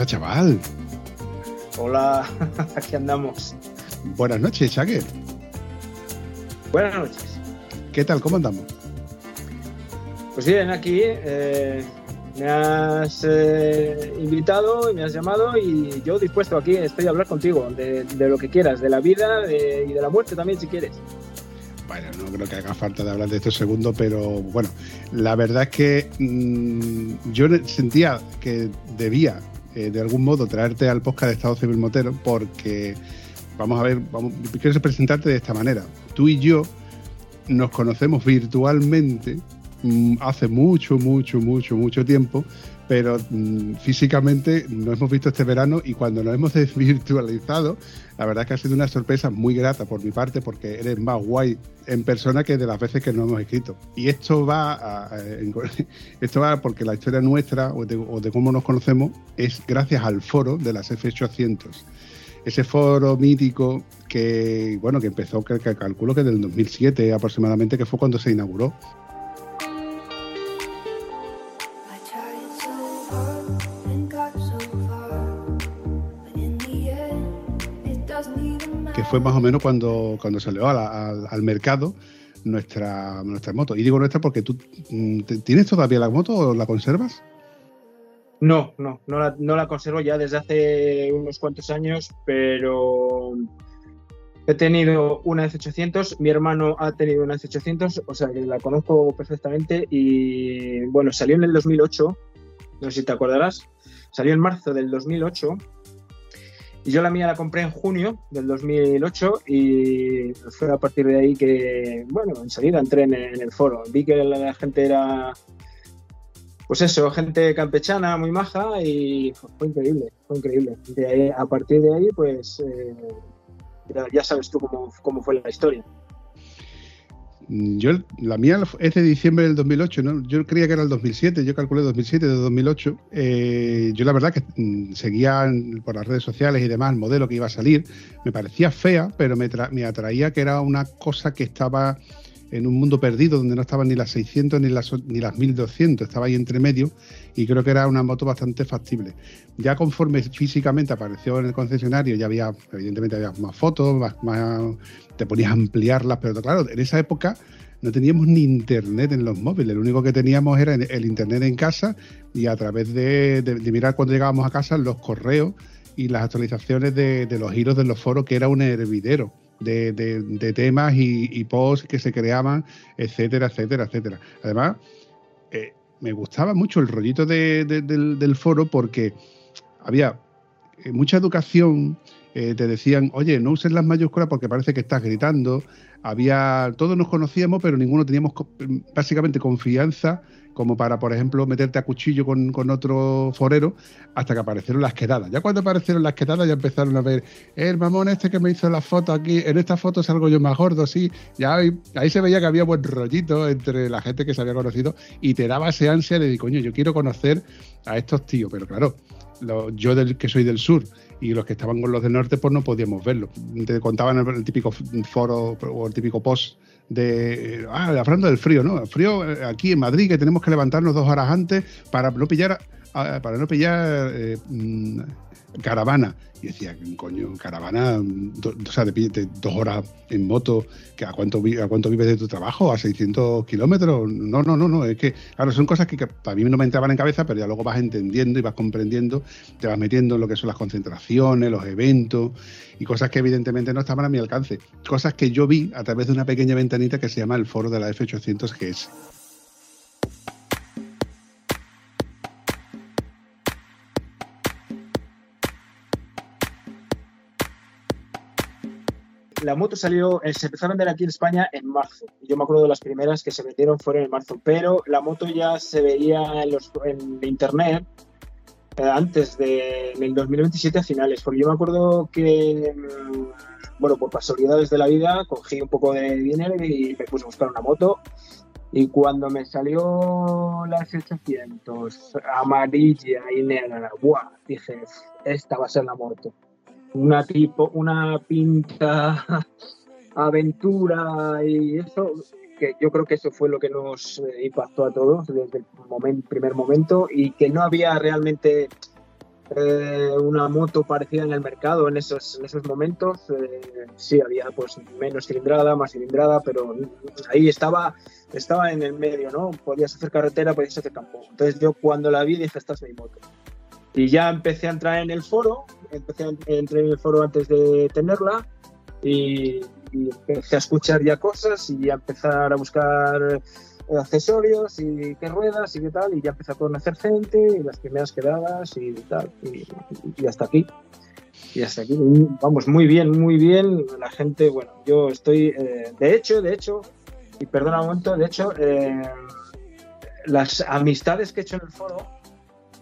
Pasa, chaval? Hola, aquí andamos. Buenas noches, Shaker. Buenas noches. ¿Qué tal? ¿Cómo andamos? Pues bien, aquí eh, me has eh, invitado y me has llamado y yo dispuesto aquí estoy a hablar contigo de, de lo que quieras, de la vida de- y de la muerte también si quieres. Bueno, no creo que haga falta de hablar de esto segundo, pero bueno, la verdad es que mm, yo sentía que debía eh, de algún modo traerte al podcast de Estado Civil Motero porque, vamos a ver, vamos, quiero presentarte de esta manera. Tú y yo nos conocemos virtualmente mm, hace mucho, mucho, mucho, mucho tiempo, pero mm, físicamente nos hemos visto este verano y cuando nos hemos desvirtualizado, la verdad es que ha sido una sorpresa muy grata por mi parte porque eres más guay en persona que de las veces que nos hemos escrito. Y esto va, a- esto va porque la historia nuestra o de, o de cómo nos conocemos es gracias al foro de las F800. Ese foro mítico que, bueno, que empezó, que, que calculo que del 2007 aproximadamente, que fue cuando se inauguró. Fue más o menos cuando, cuando salió a la- al, mercado nuestra, nuestra moto. Y digo nuestra porque tú mm, ¿te- tienes todavía la moto o la conservas. No, no, no la, no la conservo ya desde hace unos cuantos años, pero he tenido una F800, mi hermano ha tenido una F800, o sea que la conozco perfectamente y bueno, salió en el 2008, no sé si te acordarás, salió en marzo del 2008 y yo la mía la compré en junio del 2008 y fue a partir de ahí que, bueno, enseguida entré en, el foro, vi que la gente era pues eso, gente campechana muy maja y fue increíble, fue increíble. De ahí- a partir de ahí, pues eh, ya sabes tú cómo, cómo fue la historia. Yo, la mía es de diciembre del 2008, ¿no? Yo creía que era el 2007, yo calculé 2007, de 2008. Eh, yo la verdad que mm, seguía por las redes sociales y demás el modelo que iba a salir. Me parecía fea, pero me, tra- me atraía que era una cosa que estaba en un mundo perdido donde no estaban ni las 600 ni las, ni las 1200, estaba ahí entre medio y creo que era una moto bastante factible. Ya conforme físicamente apareció en el concesionario, ya había, evidentemente había más fotos, más, más- te ponías a ampliarlas, pero claro, en esa época no teníamos ni internet en los móviles, lo único que teníamos era el internet en casa y a través de, mirar cuando llegábamos a casa los correos y las actualizaciones de, de los giros de los foros, que era un hervidero de, de- temas y, posts que se creaban, etcétera, etcétera, etcétera. Además, eh, me gustaba mucho el rollito de- de- del, foro porque había mucha educación, eh, te decían, oye, no uses las mayúsculas porque parece que estás gritando. Había, todos nos conocíamos, pero ninguno teníamos co- básicamente confianza como para, por ejemplo, meterte a cuchillo con, con otro forero hasta que aparecieron las quedadas. Ya cuando aparecieron las quedadas ya empezaron a ver, "Eh, el mamón este que me hizo la foto aquí, en esta foto salgo yo más gordo, sí. Ya ahí, se veía que había buen rollito entre la gente que se había conocido y te daba ese ansia de, coño, yo quiero conocer a estos tíos, pero claro, yo del que soy del sur y los que estaban con los del norte pues no podíamos verlo. Te contaban el, típico foro o el típico post de, ah, hablando del frío, ¿no? El frío eh, aquí en Madrid que tenemos que levantarnos dos horas antes para no pillar, para no pillar eh, mm, caravana. Y decía, coño, caravana, do- o sea, de dos horas en moto, que a cuánto, ¿a cuánto vives de tu trabajo? ¿A 600 kilómetros? No, no, no, no, es que, claro, son cosas que, que para mí no me entraban en cabeza, pero ya luego vas entendiendo y vas comprendiendo, te vas metiendo en lo que son las concentraciones, los eventos y cosas que evidentemente no estaban a mi alcance. Cosas que yo vi a través de una pequeña ventanita que se llama el foro de la F800 GS. La moto salió, eh, se empezó a vender aquí en España en marzo. Yo me acuerdo de las primeras que se vendieron fueron en marzo, pero la moto ya se veía en, los, en internet eh, antes de en el 2027 a finales, porque yo me acuerdo que, mm, bueno, por casualidades de la vida, cogí un poco de dinero y me puse a buscar una moto. Y cuando me salió la S800 amarilla y negra, ¡buah! dije, esta va a ser la moto una tipo, una pinta aventura y eso, que yo creo que eso fue lo que nos eh, impactó a todos desde el momento, primer momento y que no había realmente eh, una moto parecida en el mercado en esos, en esos momentos. Eh, sí, había pues menos cilindrada, más cilindrada, pero ahí estaba, estaba en el medio, ¿no? Podías hacer carretera, podías hacer campo. Entonces yo cuando la vi dije, esta es mi moto. Y ya empecé a entrar en el foro, empecé a entrar en el foro antes de tenerla y, empecé a escuchar ya cosas y a empezar a buscar accesorios y qué ruedas y qué tal, y ya empecé a conocer gente y las primeras quedadas y tal, y, y hasta aquí. Y hasta aquí, vamos, muy bien, muy bien. La gente, bueno, yo estoy, eh, de hecho, de hecho, y perdona un momento, de hecho, eh, las amistades que he hecho en el foro,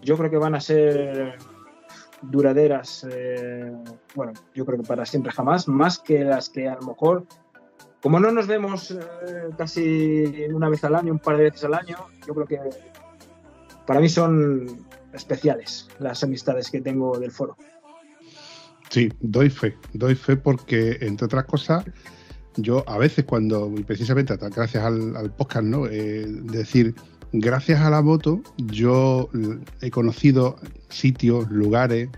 yo creo que van a ser duraderas, eh, bueno, yo creo que para siempre jamás, más que las que a lo mejor, como no nos vemos eh, casi una vez al año, un par de veces al año, yo creo que para mí son especiales las amistades que tengo del foro. Sí, doy fe, doy fe porque, entre otras cosas, yo a veces cuando, precisamente gracias al, podcast, ¿no? Eh, decir, gracias a la moto yo he conocido sitios, lugares,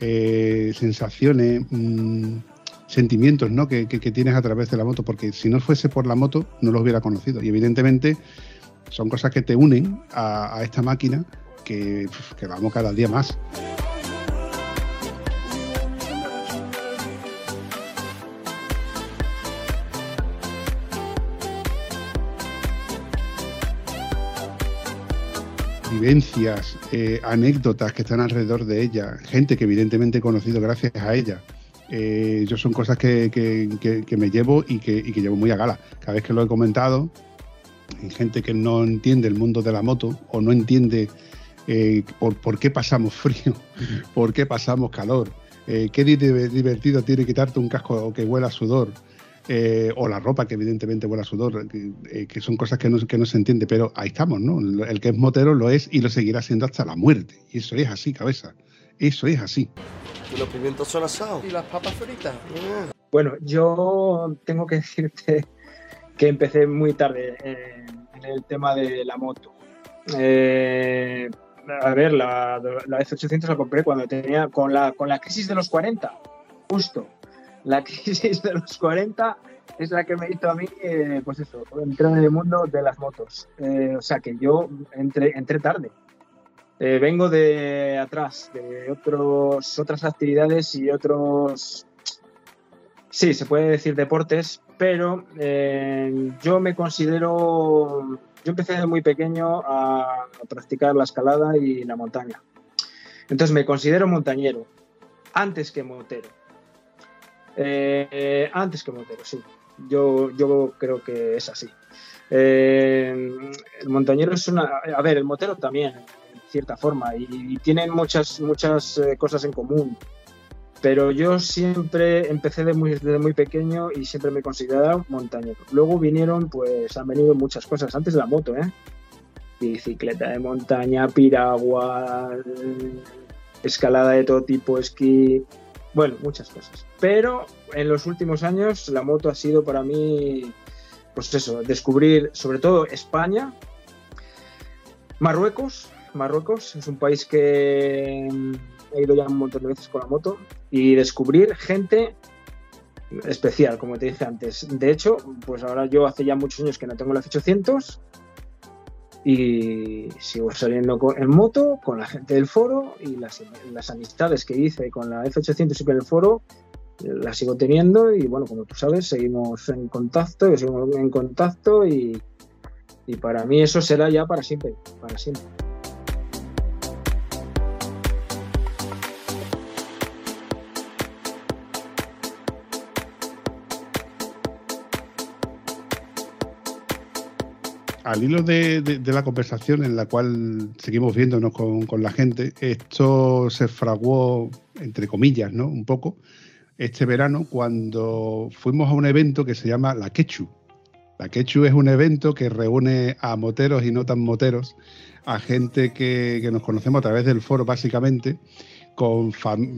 eh, sensaciones, mmm, sentimientos ¿no? Que, que, que, tienes a través de la moto, porque si no fuese por la moto no los hubiera conocido. Y evidentemente son cosas que te unen a, a esta máquina que, que vamos cada día más. Vivencias, eh, anécdotas que están alrededor de ella, gente que evidentemente he conocido gracias a ella. Eh, yo son cosas que, que, me llevo y, y que, llevo muy a gala. Cada vez que lo he comentado, hay gente que no entiende el mundo de la moto o no entiende eh, por, por, qué pasamos frío, por qué pasamos calor, eh, qué divertido tiene quitarte un casco que huela a sudor. Eh, o la ropa que evidentemente huele a sudor, que, eh, que son cosas que no, que no, se entiende, pero ahí estamos, ¿no? El que es motero lo es y lo seguirá siendo hasta la muerte. Y eso es así, cabeza. Eso es así. ¿Y los pimientos son asados? ¿Y las papas fritas? Yeah. Bueno, yo tengo que decirte que empecé muy tarde eh, en el tema de la moto. Eh, a ver, la, la F800 la compré cuando tenía, con la, con la crisis de los 40, justo la crisis de los 40 es la que me hizo a mí, eh, pues eso, entrar en el mundo de las motos. Eh, o sea que yo entré, entré tarde. Eh, vengo de atrás, de otros, otras actividades y otros, sí, se puede decir deportes, pero eh, yo me considero, yo empecé desde muy pequeño a practicar la escalada y la montaña. Entonces me considero montañero, antes que motero. Eh, antes que Montero, sí. Yo, yo creo que es así. Eh, el montañero es una. A ver, el motero también, en cierta forma, y, tienen muchas, muchas eh, cosas en común. Pero yo siempre empecé de muy, desde muy pequeño y siempre me he considerado montañero. Luego vinieron, pues han venido muchas cosas, antes de la moto, ¿eh? Bicicleta de montaña, piragua, escalada de todo tipo, esquí, bueno, muchas cosas. Pero en los últimos años la moto ha sido para mí, pues eso, descubrir sobre todo España, Marruecos. Marruecos es un país que he ido ya un montón de veces con la moto y descubrir gente especial, como te dije antes. De hecho, pues ahora yo hace ya muchos años que no tengo la F800 y sigo saliendo con, en moto con la gente del foro y las, las amistades que hice con la F800 y con el foro las sigo teniendo y bueno, como tú sabes, seguimos en contacto, seguimos en contacto y, y para mí eso será ya para siempre, para siempre. Al hilo de, de- de la conversación en la cual seguimos viéndonos con, con la gente, esto se fraguó, entre comillas, ¿no? Un poco, este verano cuando fuimos a un evento que se llama La Quechu. La Quechu es un evento que reúne a moteros y no tan moteros, a gente que, que nos conocemos a través del foro básicamente, con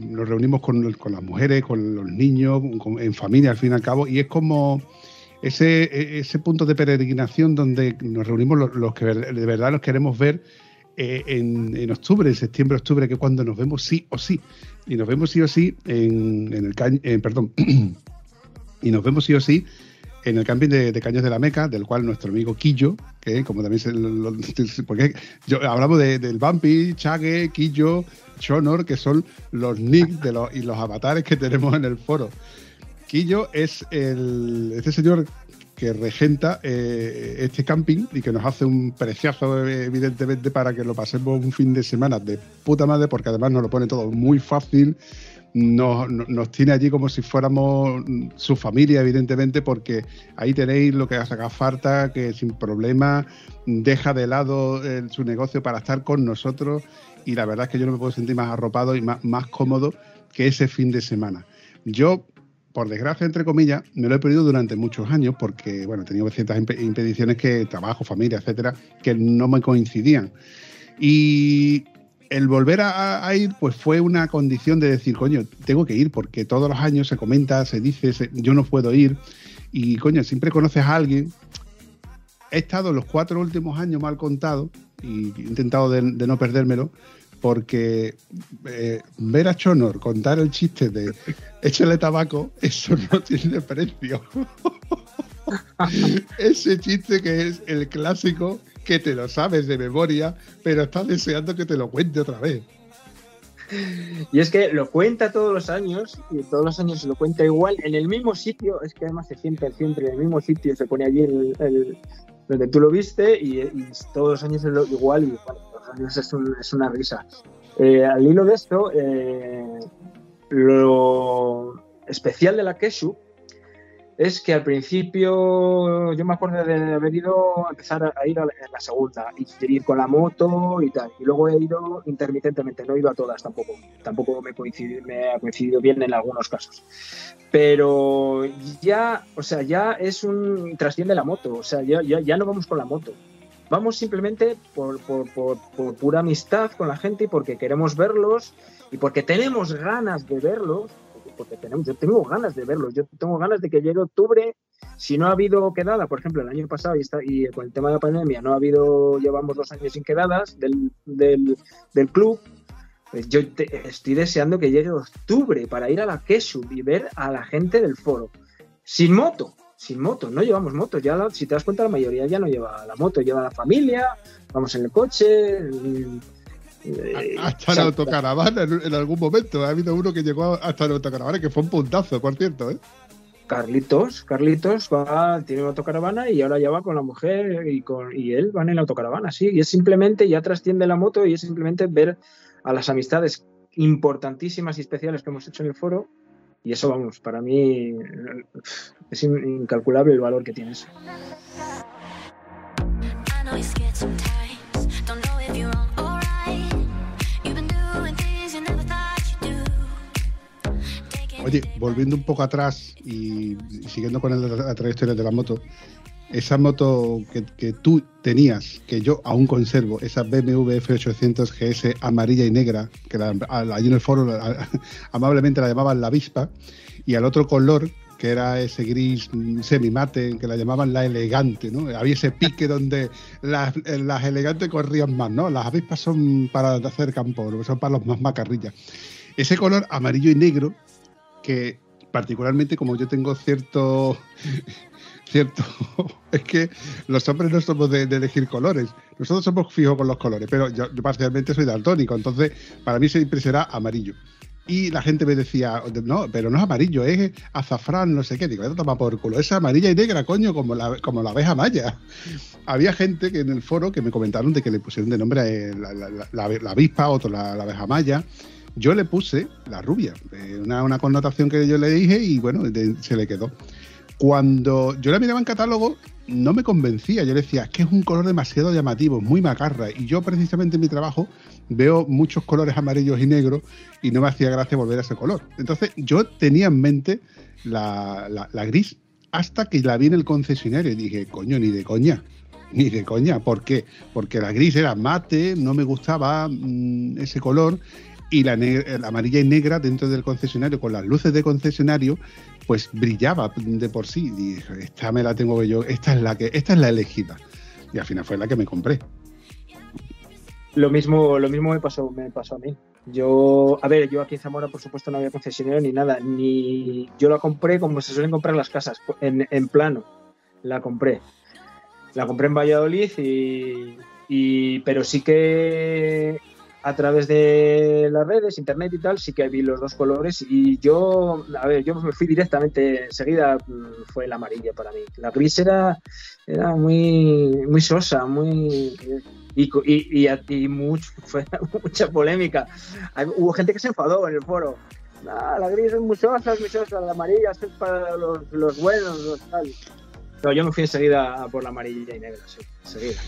nos reunimos con, con las mujeres, con los niños, con- en familia al fin y al cabo, y es como ese, e- ese punto de peregrinación donde nos reunimos los, los que de verdad nos queremos ver eh, en, en octubre, en septiembre, octubre, que es cuando nos vemos sí o sí. Y nos vemos sí o sí en, en el cañ- eh, perdón, y nos vemos sí o sí en el camping de, de Caños de la Meca, del cual nuestro amigo Quillo, que como también se lo- porque yo, hablamos de- del Bumpy, Chague, Quillo, Shonor, que son los nicks de los, y los avatares que tenemos en el foro. Quillo es el, este señor que regenta eh, este camping y que nos hace un precioso, eh, evidentemente, para que lo pasemos un fin de semana de puta madre, porque además nos lo pone todo muy fácil. Nos, tiene allí como si fuéramos su familia, evidentemente, porque ahí tenéis lo que haga falta, que sin problema deja de lado su negocio para estar con nosotros. Y la verdad es que yo no me puedo sentir más arropado y más, más cómodo que ese fin de semana. Yo por desgracia, entre comillas, me lo he perdido durante muchos años porque, bueno, he tenido ciertas impe- impediciones que trabajo, familia, etcétera, que no me coincidían. Y el volver a, a ir, pues fue una condición de decir, coño, tengo que ir porque todos los años se comenta, se dice, se- yo no puedo ir. Y, coño, siempre conoces a alguien. He estado los cuatro últimos años mal contado y he intentado de, de no perdérmelo porque eh, ver a Chonor contar el chiste de échale tabaco, eso no tiene precio. Ese chiste que es el clásico que te lo sabes de memoria, pero estás deseando que te lo cuente otra vez. Y es que lo cuenta todos los años, y todos los años se lo cuenta igual, en el mismo sitio, es que además se siente siempre en el mismo sitio, se pone allí el, donde tú lo viste, y, todos los años es lo igual, y es, un- es una risa. Eh, al hilo de esto, eh, lo especial de la Keshu es que al principio yo me acuerdo de haber ido a empezar a, ir a la, segunda y ir con la moto y tal. Y luego he ido intermitentemente, no he ido a todas tampoco. Tampoco me, me ha coincidido bien en algunos casos. Pero ya, o sea, ya es un trasciende la moto. O sea, ya, ya, ya no vamos con la moto. Vamos simplemente por, por, por, pura amistad con la gente y porque queremos verlos y porque tenemos ganas de verlos porque tenemos, yo tengo ganas de verlos, yo tengo ganas de que llegue octubre. Si no ha habido quedada, por ejemplo, el año pasado y, está, y con el tema de la pandemia no ha habido, llevamos dos años sin quedadas del, del, del club, pues yo estoy deseando que llegue octubre para ir a la Keshu y ver a la gente del foro. Sin moto, sin moto, no llevamos moto. Ya la- si te das cuenta, la mayoría ya no lleva la moto, lleva la familia, vamos en el coche. eh, Hasta la autocaravana en, en algún momento. Ha habido uno que llegó hasta la autocaravana, que fue un puntazo, por cierto. ¿eh? Carlitos, Carlitos va, tiene una autocaravana y ahora ya va con la mujer y, con, y él van en la autocaravana, sí. Y es simplemente, ya trasciende la moto y es simplemente ver a las amistades importantísimas y especiales que hemos hecho en el foro. Y eso, vamos, para mí es in- incalculable el valor que tiene eso. Oye, volviendo un poco atrás y, siguiendo con la trayectoria de la moto, esa moto que, que tú tenías, que yo aún conservo, esa BMW F800 GS amarilla y negra, que la- en el foro amablemente la llamaban la avispa, y al otro color, que era ese gris mm, semimate, que la llamaban la elegante, ¿no? Había ese pique donde las, las elegantes corrían más, ¿no? Las avispas son para hacer campo, son para los más macarrillas. Ese color amarillo y negro que particularmente como yo tengo cierto cierto es que los hombres no somos de, elegir colores. Nosotros somos fijos con los colores pero yo, parcialmente soy daltónico entonces para mí siempre será amarillo. Y la gente me decía no pero no es amarillo es azafrán no sé qué digo "Esto toma por culo es amarilla y negra coño como la como la abeja maya había gente que en el foro que me comentaron de que le pusieron de nombre la, la, avispa otro la, abeja maya. Yo le puse la rubia, eh, una, una connotación que yo le dije y bueno, se le quedó. Cuando yo la miraba en catálogo, no me convencía. Yo decía, es que es un color demasiado llamativo, muy macarra. Y yo, precisamente en mi trabajo, veo muchos colores amarillos y negros y no me hacía gracia volver a ese color. Entonces, yo tenía en mente la, gris hasta que la vi en el concesionario y dije, coño, ni de coña. Ni de coña. ¿Por qué? Porque la gris era mate, no me gustaba mm, ese color. Y la amarilla y negra dentro del concesionario, con las luces de concesionario, pues brillaba de por sí. Y dije, esta me la tengo yo, esta es la que, esta es la elegida. Y al final fue la que me compré. Lo mismo, lo mismo me pasó, me pasó a mí. Yo, a ver, yo aquí en Zamora, por supuesto, no había concesionario ni nada, ni yo la compré como se suelen comprar las casas, en, en plano. La compré. La compré en Valladolid y, y- pero sí que a través de las redes, internet y tal, sí que vi los dos colores y yo, a ver, yo me fui directamente, enseguida mm, fue la amarilla para mí. La gris era, era muy, muy sosa, muy y, y, y, y mucho, fue mucha polémica. Hubo gente que se enfadó en el foro. Ah, la gris es muy sosa, es muy sosa, la amarilla es para los, los buenos, los tal. Pero yo me fui enseguida por la amarilla y negra, sí, enseguida.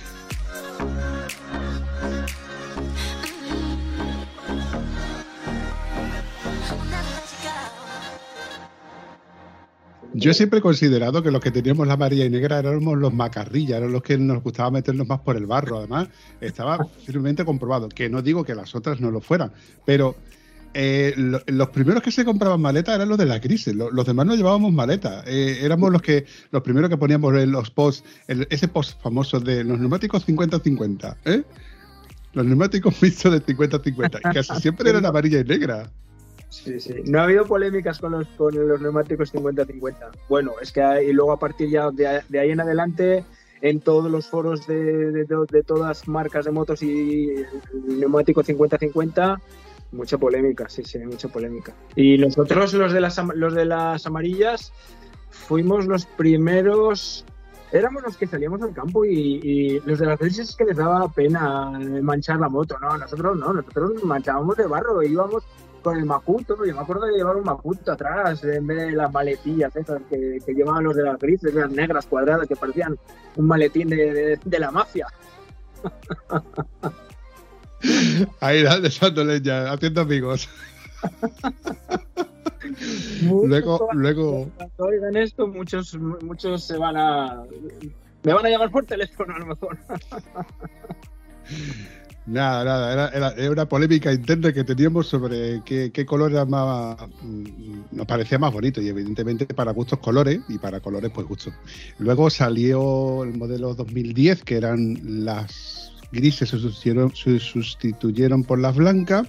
Yo siempre he considerado que los que teníamos la amarilla y negra éramos los macarrillas, eran los que nos gustaba meternos más por el barro. Además, estaba firmemente comprobado. Que no digo que las otras no lo fueran, pero eh, lo- los primeros que se compraban maletas eran los de la crisis. Lo- Los, demás no llevábamos maletas. Eh, éramos los que los primeros que poníamos en los posts, el- ese post famoso de los neumáticos 50-50. ¿eh? Los neumáticos mixtos de 50-50. Y casi siempre eran amarilla y negra. No ha habido polémicas con los, con los neumáticos 50-50. Bueno, es que y luego a partir ya de, ahí en adelante, en todos los foros de, de, todas marcas de motos y el neumático 50-50, mucha polémica, sí, sí, mucha polémica. Y nosotros, los de las, los de las amarillas, fuimos los primeros. Éramos los que salíamos al campo y, los de las grises es que les daba pena manchar la moto, ¿no? Nosotros no, nosotros nos manchábamos de barro, íbamos con el Macuto, yo me acuerdo de llevar un Macuto atrás en vez de las maletillas esas que, que llevaban los de las grises, las negras cuadradas que parecían un maletín de, de- de la mafia. Ahí echando leña, haciendo amigos. Luego, luego, Cuando oigan esto, muchos, muchos se van a. Me van a llamar por teléfono a lo mejor. nada, nada, era, era- era una polémica interna que teníamos sobre qué, color era más, mm, nos parecía más bonito y evidentemente para gustos colores y para colores pues gustos. Luego salió el modelo 2010 que eran las grises se sustituyeron, se sustituyeron por las blancas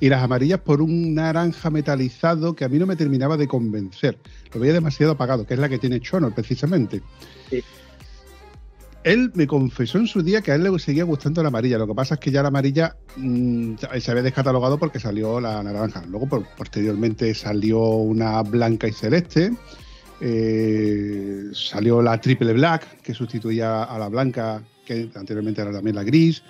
y las amarillas por un naranja metalizado que a mí no me terminaba de convencer. Lo veía demasiado apagado, que es la que tiene Chonor precisamente. Sí. Él me confesó en su día que a él le seguía gustando la amarilla. Lo que pasa es que ya la amarilla mm, se había descatalogado porque salió la naranja. Luego, posteriormente, salió una blanca y celeste. Eh, salió la triple black, que sustituía a la blanca, que anteriormente era también la gris.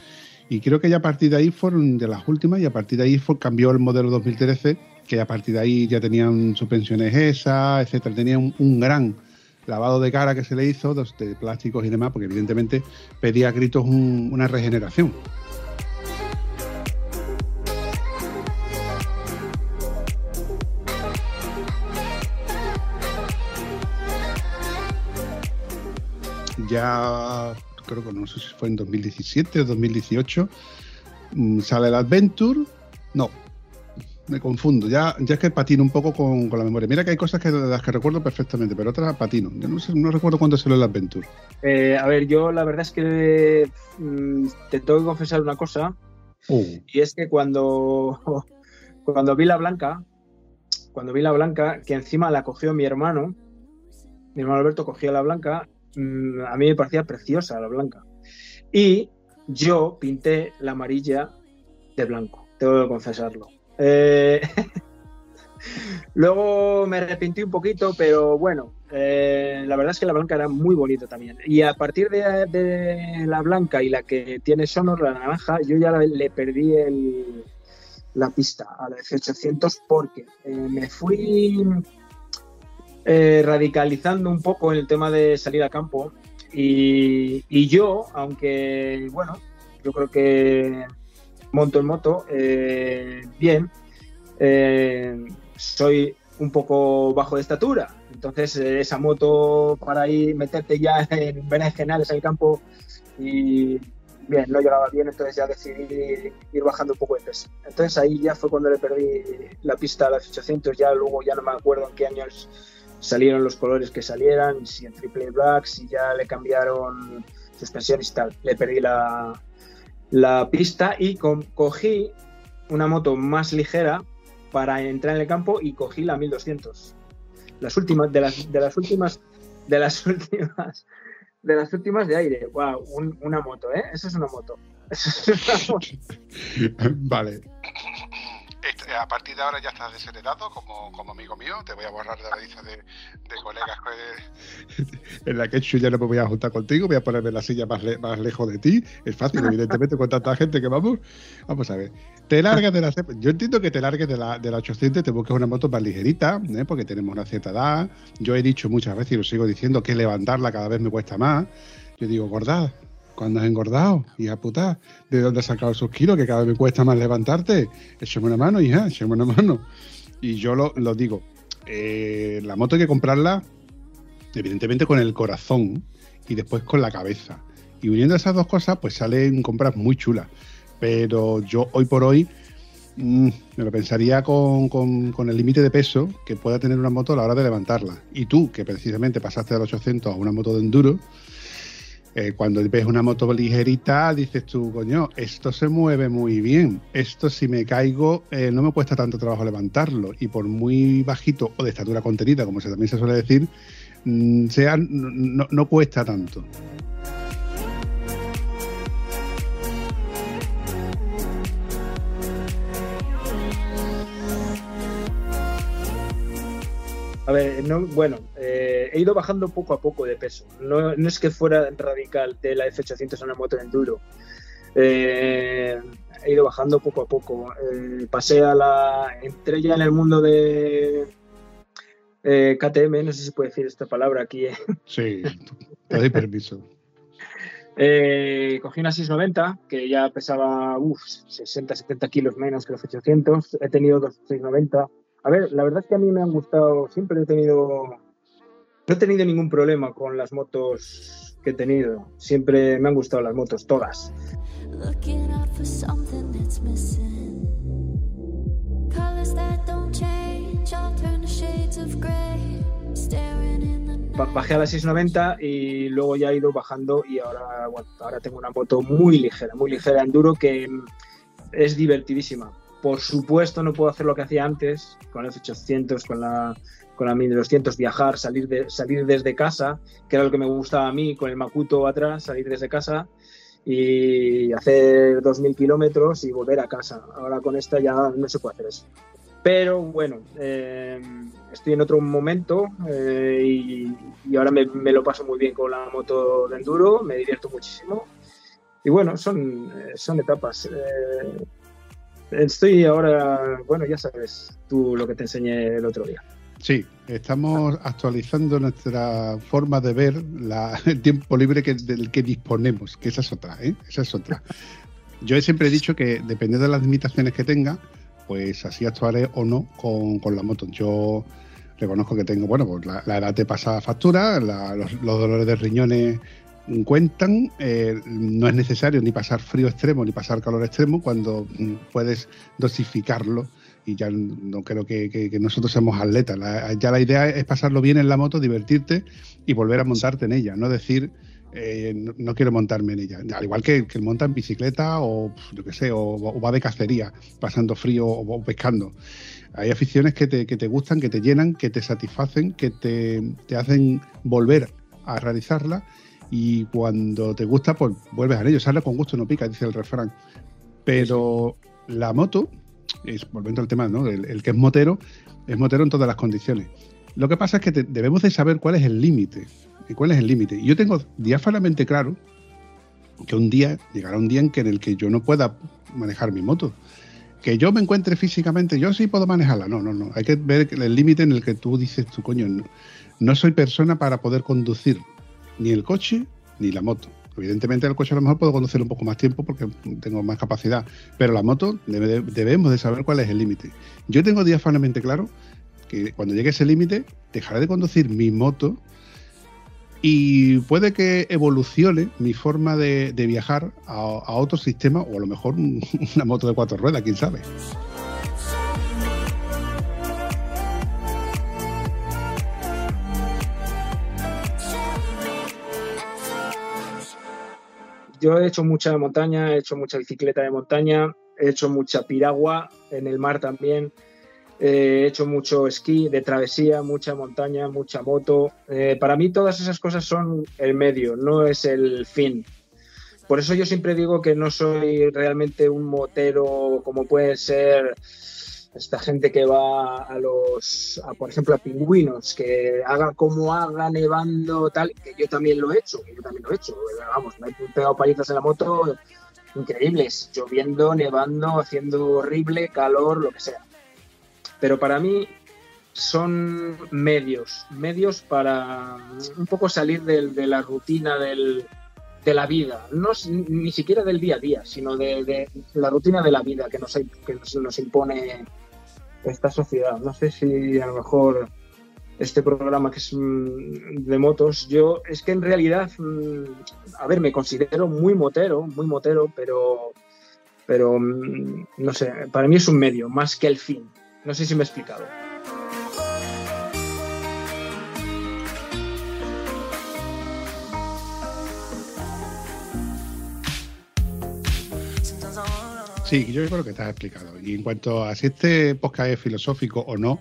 Y creo que ya a partir de ahí fueron de las últimas, y a partir de ahí fue, cambió el modelo 2013, que a partir de ahí ya tenían suspensiones esas, etcétera. Tenían un gran lavado de cara que se le hizo de, plásticos y demás, porque evidentemente pedía a gritos un- una regeneración. Ya creo que no sé si fue en 2017 o 2018, mm, sale el Adventure. No, me confundo. Ya, ya es que patino un poco con, con la memoria. Mira que hay cosas que las que recuerdo perfectamente, pero otras patino. Yo no, sé, no recuerdo cuándo salió el Adventure. Eh, a ver, yo la verdad es que mm, te tengo que confesar una cosa, Oh, y es que cuando, cuando vi la blanca, cuando vi la blanca, que encima la cogió mi hermano, mi hermano Alberto cogió la blanca, mm, a mí me parecía preciosa la blanca. Y yo pinté la amarilla de blanco, tengo que confesarlo. Eh, Luego me arrepentí un poquito, pero bueno, eh, la verdad es que la blanca era muy bonita también. Y a partir de, la blanca y la que tiene Sonor, la naranja, yo ya le, perdí la pista a la F800 porque eh, me fui radicalizando un poco en el tema de salir a campo. Y yo, aunque, bueno, yo creo que monto en moto, eh, bien, eh, soy un poco bajo de estatura. Entonces, eh, esa moto para ir, meterte ya en berenjenales en el campo y bien, no llegaba bien, entonces ya decidí ir bajando un poco de peso. Entonces ahí ya fue cuando le perdí la pista a las 800, ya luego ya no me acuerdo en qué años salieron los colores que salieran, si en triple black, si ya le cambiaron suspensiones y tal. Le perdí la, la pista y cogí una moto más ligera para entrar en el campo y cogí la 1200. Las últimas, de las, de las últimas, de las últimas, de las últimas de aire. Wow, un- una moto, ¿eh? Eso es una moto. vale. A partir de ahora ya estás desheredado como, como amigo mío. Te voy a borrar de la lista de, colegas que- en la que yo ya no me voy a juntar contigo. Voy a ponerme la silla más, más lejos de ti. Es fácil, evidentemente, con tanta gente que vamos. Vamos a ver. Te largas de la. Yo entiendo que te largues de la, de la 800, te busques una moto más ligerita, ¿eh? porque tenemos una cierta edad. Yo he dicho muchas veces y lo sigo diciendo que levantarla cada vez me cuesta más. Yo digo, gordad, cuando has engordado, hija puta, ¿de dónde has sacado esos kilos que cada vez me cuesta más levantarte? Échame una mano, hija, échame una mano. Y yo lo, digo, eh, la moto hay que comprarla, evidentemente, con el corazón y después con la cabeza. Y uniendo esas dos cosas, pues salen compras muy chulas. Pero yo hoy por hoy mm, me lo pensaría con el límite de peso que pueda tener una moto a la hora de levantarla. Y tú, que precisamente pasaste del 800 a una moto de enduro, eh, cuando ves una moto ligerita, dices tú, coño, esto se mueve muy bien. Esto, si me caigo, eh, no me cuesta tanto trabajo levantarlo. Y por muy bajito o de estatura contenida, como se, también se suele decir, mm, sea, no, no- no cuesta tanto. A ver, no, bueno, eh, he ido bajando poco a poco de peso. No, no es que fuera radical de la F800 a una moto de enduro. Eh, he ido bajando poco a poco. Eh, pasé a la. Entré ya en el mundo de KTM, no sé si puede decir esta palabra aquí. Sí, te doy permiso. Eh, cogí una 690 que ya pesaba uf, 60, 70 kilos menos que los 800. He tenido dos 690. A ver, la verdad es que a mí me han gustado, siempre he tenido, no he tenido ningún problema con las motos que he tenido. Siempre me han gustado las motos, todas. Bajé a la 690 y luego ya he ido bajando y ahora, bueno, ahora tengo una moto muy ligera, muy ligera enduro que es divertidísima. Por supuesto no puedo hacer lo que hacía antes con el F800, con la, con la 1200, viajar, salir, de, salir desde casa, que era lo que me gustaba a mí, con el Makuto atrás, salir desde casa y hacer 2.000 kilómetros y volver a casa. Ahora con esta ya no se puede hacer eso. Pero bueno, eh, estoy en otro momento eh, y, ahora me, lo paso muy bien con la moto de enduro, me divierto muchísimo. Y bueno, son, eh, son etapas. Estoy ahora, bueno, ya sabes tú lo que te enseñé el otro día. Sí, estamos actualizando nuestra forma de ver la- el tiempo libre que, del que disponemos, que esa es otra, ¿eh? Esa es otra. Yo siempre he dicho que dependiendo de las limitaciones que tenga, pues así actuaré o no con, con la moto. Yo reconozco que tengo, bueno, pues la, edad te pasa factura, la- los dolores de riñones cuentan, eh, no es necesario ni pasar frío extremo ni pasar calor extremo cuando mm, puedes dosificarlo y ya no creo que, nosotros seamos atletas. Ya la idea es pasarlo bien en la moto, divertirte y volver a montarte en ella, no decir eh, no, quiero montarme en ella. Al igual que, que monta en bicicleta o yo qué sé, o, o va de cacería, pasando frío o, o pescando. Hay aficiones que te, que te gustan, que te llenan, que te satisfacen, que te, te hacen volver a realizarla y cuando te gusta, pues vuelves a ello. Sale con gusto, no pica, dice el refrán. Pero la moto, volviendo al tema, ¿no? El, que es motero, es motero en todas las condiciones. Lo que pasa es que te- debemos de saber cuál es el límite. ¿Y cuál es el límite? Yo tengo diáfanamente claro que un día, llegará un día en, que, en el que yo no pueda manejar mi moto. que yo me encuentre físicamente, yo sí puedo manejarla. No, no, no. Hay que ver el límite en el que tú dices, tu coño, no soy persona para poder conducir ni el coche ni la moto. Evidentemente el coche a lo mejor puedo conducir un poco más tiempo porque tengo más capacidad, pero la moto debe- debemos de saber cuál es el límite. Yo tengo diáfanamente claro que cuando llegue ese límite dejaré de conducir mi moto y puede que evolucione mi forma de, viajar a, a otro sistema o a lo mejor un- una moto de cuatro ruedas, quién sabe. Yo he hecho mucha montaña, he hecho mucha bicicleta de montaña, he hecho mucha piragua en el mar también, eh, he hecho mucho esquí de travesía, mucha montaña, mucha moto. Eh, para mí todas esas cosas son el medio, no es el fin. Por eso yo siempre digo que no soy realmente un motero como puede ser esta gente que va a los, por ejemplo, a pingüinos, que haga como haga nevando, tal, que yo también lo he hecho, que yo también lo he hecho. Vamos, me he pegado palizas en la moto increíbles, lloviendo, nevando, haciendo horrible, calor, lo que sea. Pero para mí son medios, medios para un poco salir del- de, la rutina del, de la vida, no ni siquiera del día a día, sino de, de la rutina de la vida que nos, que nos impone esta sociedad. No sé si a lo mejor este programa que es mm, de motos, yo es que en realidad, mm, a ver, me considero muy motero, muy motero, pero, pero mm, no sé, para mí es un medio, más que el fin. No sé si me he explicado. Sí, yo creo que has explicado. Y en cuanto a si este podcast es filosófico o no,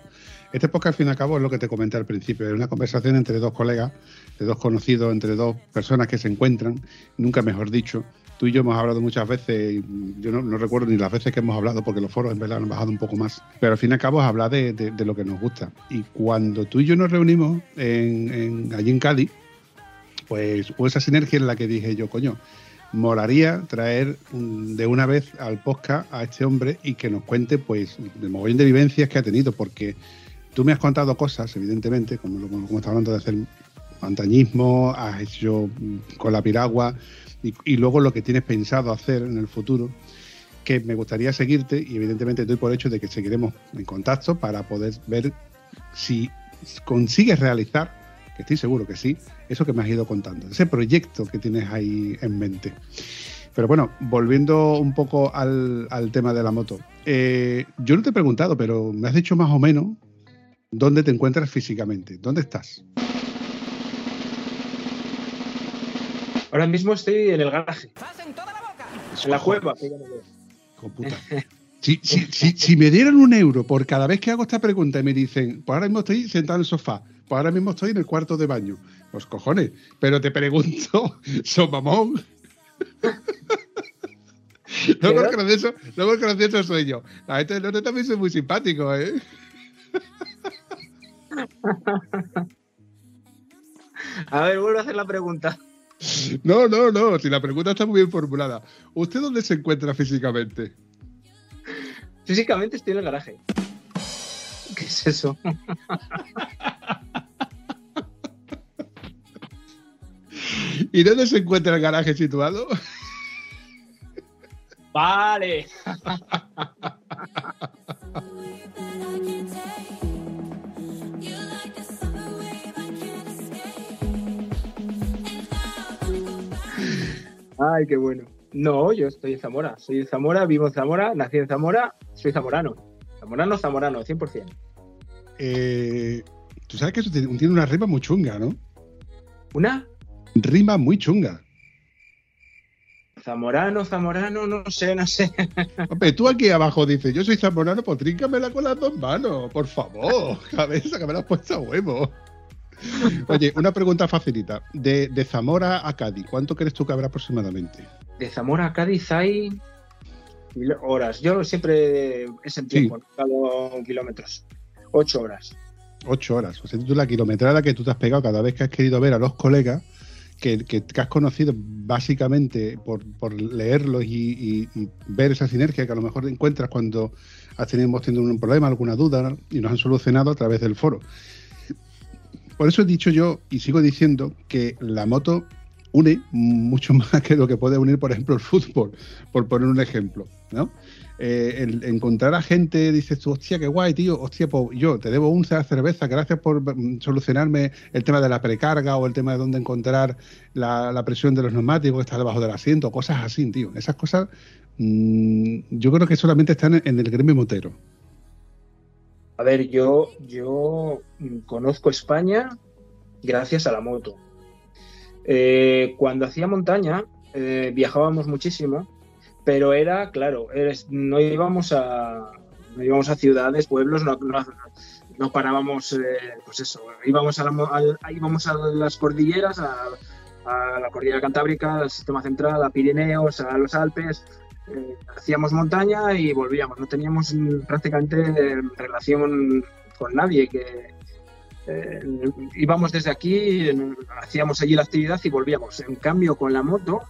este podcast al fin y al cabo es lo que te comenté al principio, es una conversación entre dos colegas, de dos conocidos, entre dos personas que se encuentran, nunca mejor dicho. Tú y yo hemos hablado muchas veces, yo no, recuerdo ni las veces que hemos hablado, porque los foros en verdad han bajado un poco más, pero al fin y al cabo es hablar de, lo que nos gusta. Y cuando tú y yo nos reunimos allí en Cádiz, pues hubo esa sinergia en la que dije yo, coño, molaría traer mm, de una vez al podcast a este hombre y que nos cuente pues el mogollón de vivencias que ha tenido, porque tú me has contado cosas, evidentemente, como, lo- como estás hablando de hacer montañismo, has hecho mm, con la piragua y, y luego lo que tienes pensado hacer en el futuro, que me gustaría seguirte y evidentemente doy por hecho de que seguiremos en contacto para poder ver si consigues realizar, que estoy seguro que sí, eso que me has ido contando, ese proyecto que tienes ahí en mente. Pero bueno, volviendo un poco al, al tema de la moto. eh, yo no te he preguntado, pero me has dicho más o menos dónde te encuentras físicamente. ¿Dónde estás? Ahora mismo estoy en el garaje, en la cueva. Hijo puta. Si, si, si, si me dieran un euro por cada vez que hago esta pregunta y me dicen, pues ahora mismo estoy sentado en el sofá, pues ahora mismo estoy en el cuarto de baño, pues cojones, pero te pregunto, ¿so mamón? No por gracioso, no por gracioso soy yo. La gente del norte también soy muy simpático, ¿eh? A ver, vuelvo a hacer la pregunta. No, no, no, si la pregunta está muy bien formulada. ¿Usted dónde se encuentra físicamente? Físicamente estoy en el garaje. ¿Qué es eso? ¿Y dónde se encuentra el garaje situado? Vale. Ay, qué bueno. No, yo estoy en Zamora. Soy de Zamora, vivo en Zamora, nací en Zamora, soy zamorano. Zamorano, zamorano, 100%. Eh, Tú sabes que eso tiene, tiene una rima muy chunga, ¿no? ¿Una? Rima muy chunga. Zamorano, zamorano, no sé, no sé. Hombre, tú aquí abajo dices, yo soy zamorano, pues tríncamela con las dos manos, por favor, cabeza, que me la has puesto a huevo. Oye, una pregunta facilita. De, de Zamora a Cádiz, ¿cuánto crees tú que habrá aproximadamente? De Zamora a Cádiz hay horas. Yo siempre es en tiempo, hago kilómetros. Ocho horas. Ocho horas. O sea, tú la kilometrada que tú te has pegado cada vez que has querido ver a los colegas, que, que- has conocido básicamente por, por leerlos y, ver esa sinergia que a lo mejor encuentras cuando has tenido, hemos tenido un problema, alguna duda y nos han solucionado a través del foro. Por eso he dicho yo y sigo diciendo que la moto une mucho más que lo que puede unir, por ejemplo, el fútbol, por poner un ejemplo, ¿no? Eh, encontrar a gente, dices tú, hostia, qué guay, tío, hostia, pues yo te debo un cerveza, gracias por mm, solucionarme el tema de la precarga o el tema de dónde encontrar la, presión de los neumáticos que está debajo del asiento, cosas así, tío. Esas cosas mm, yo creo que solamente están en, en el gremio motero. A ver, yo, yo mm, conozco España gracias a la moto. Eh, cuando hacía montaña, eh, viajábamos muchísimo, pero era, claro, no íbamos a no íbamos a ciudades, pueblos, no, parábamos, eh, pues eso, íbamos a, la al- íbamos a las cordilleras, a, a la cordillera cantábrica, al sistema central, a Pirineos, a los Alpes, eh, hacíamos montaña y volvíamos. No teníamos prácticamente relación con nadie. Que eh, íbamos desde aquí, hacíamos allí la actividad y volvíamos. En cambio, con la moto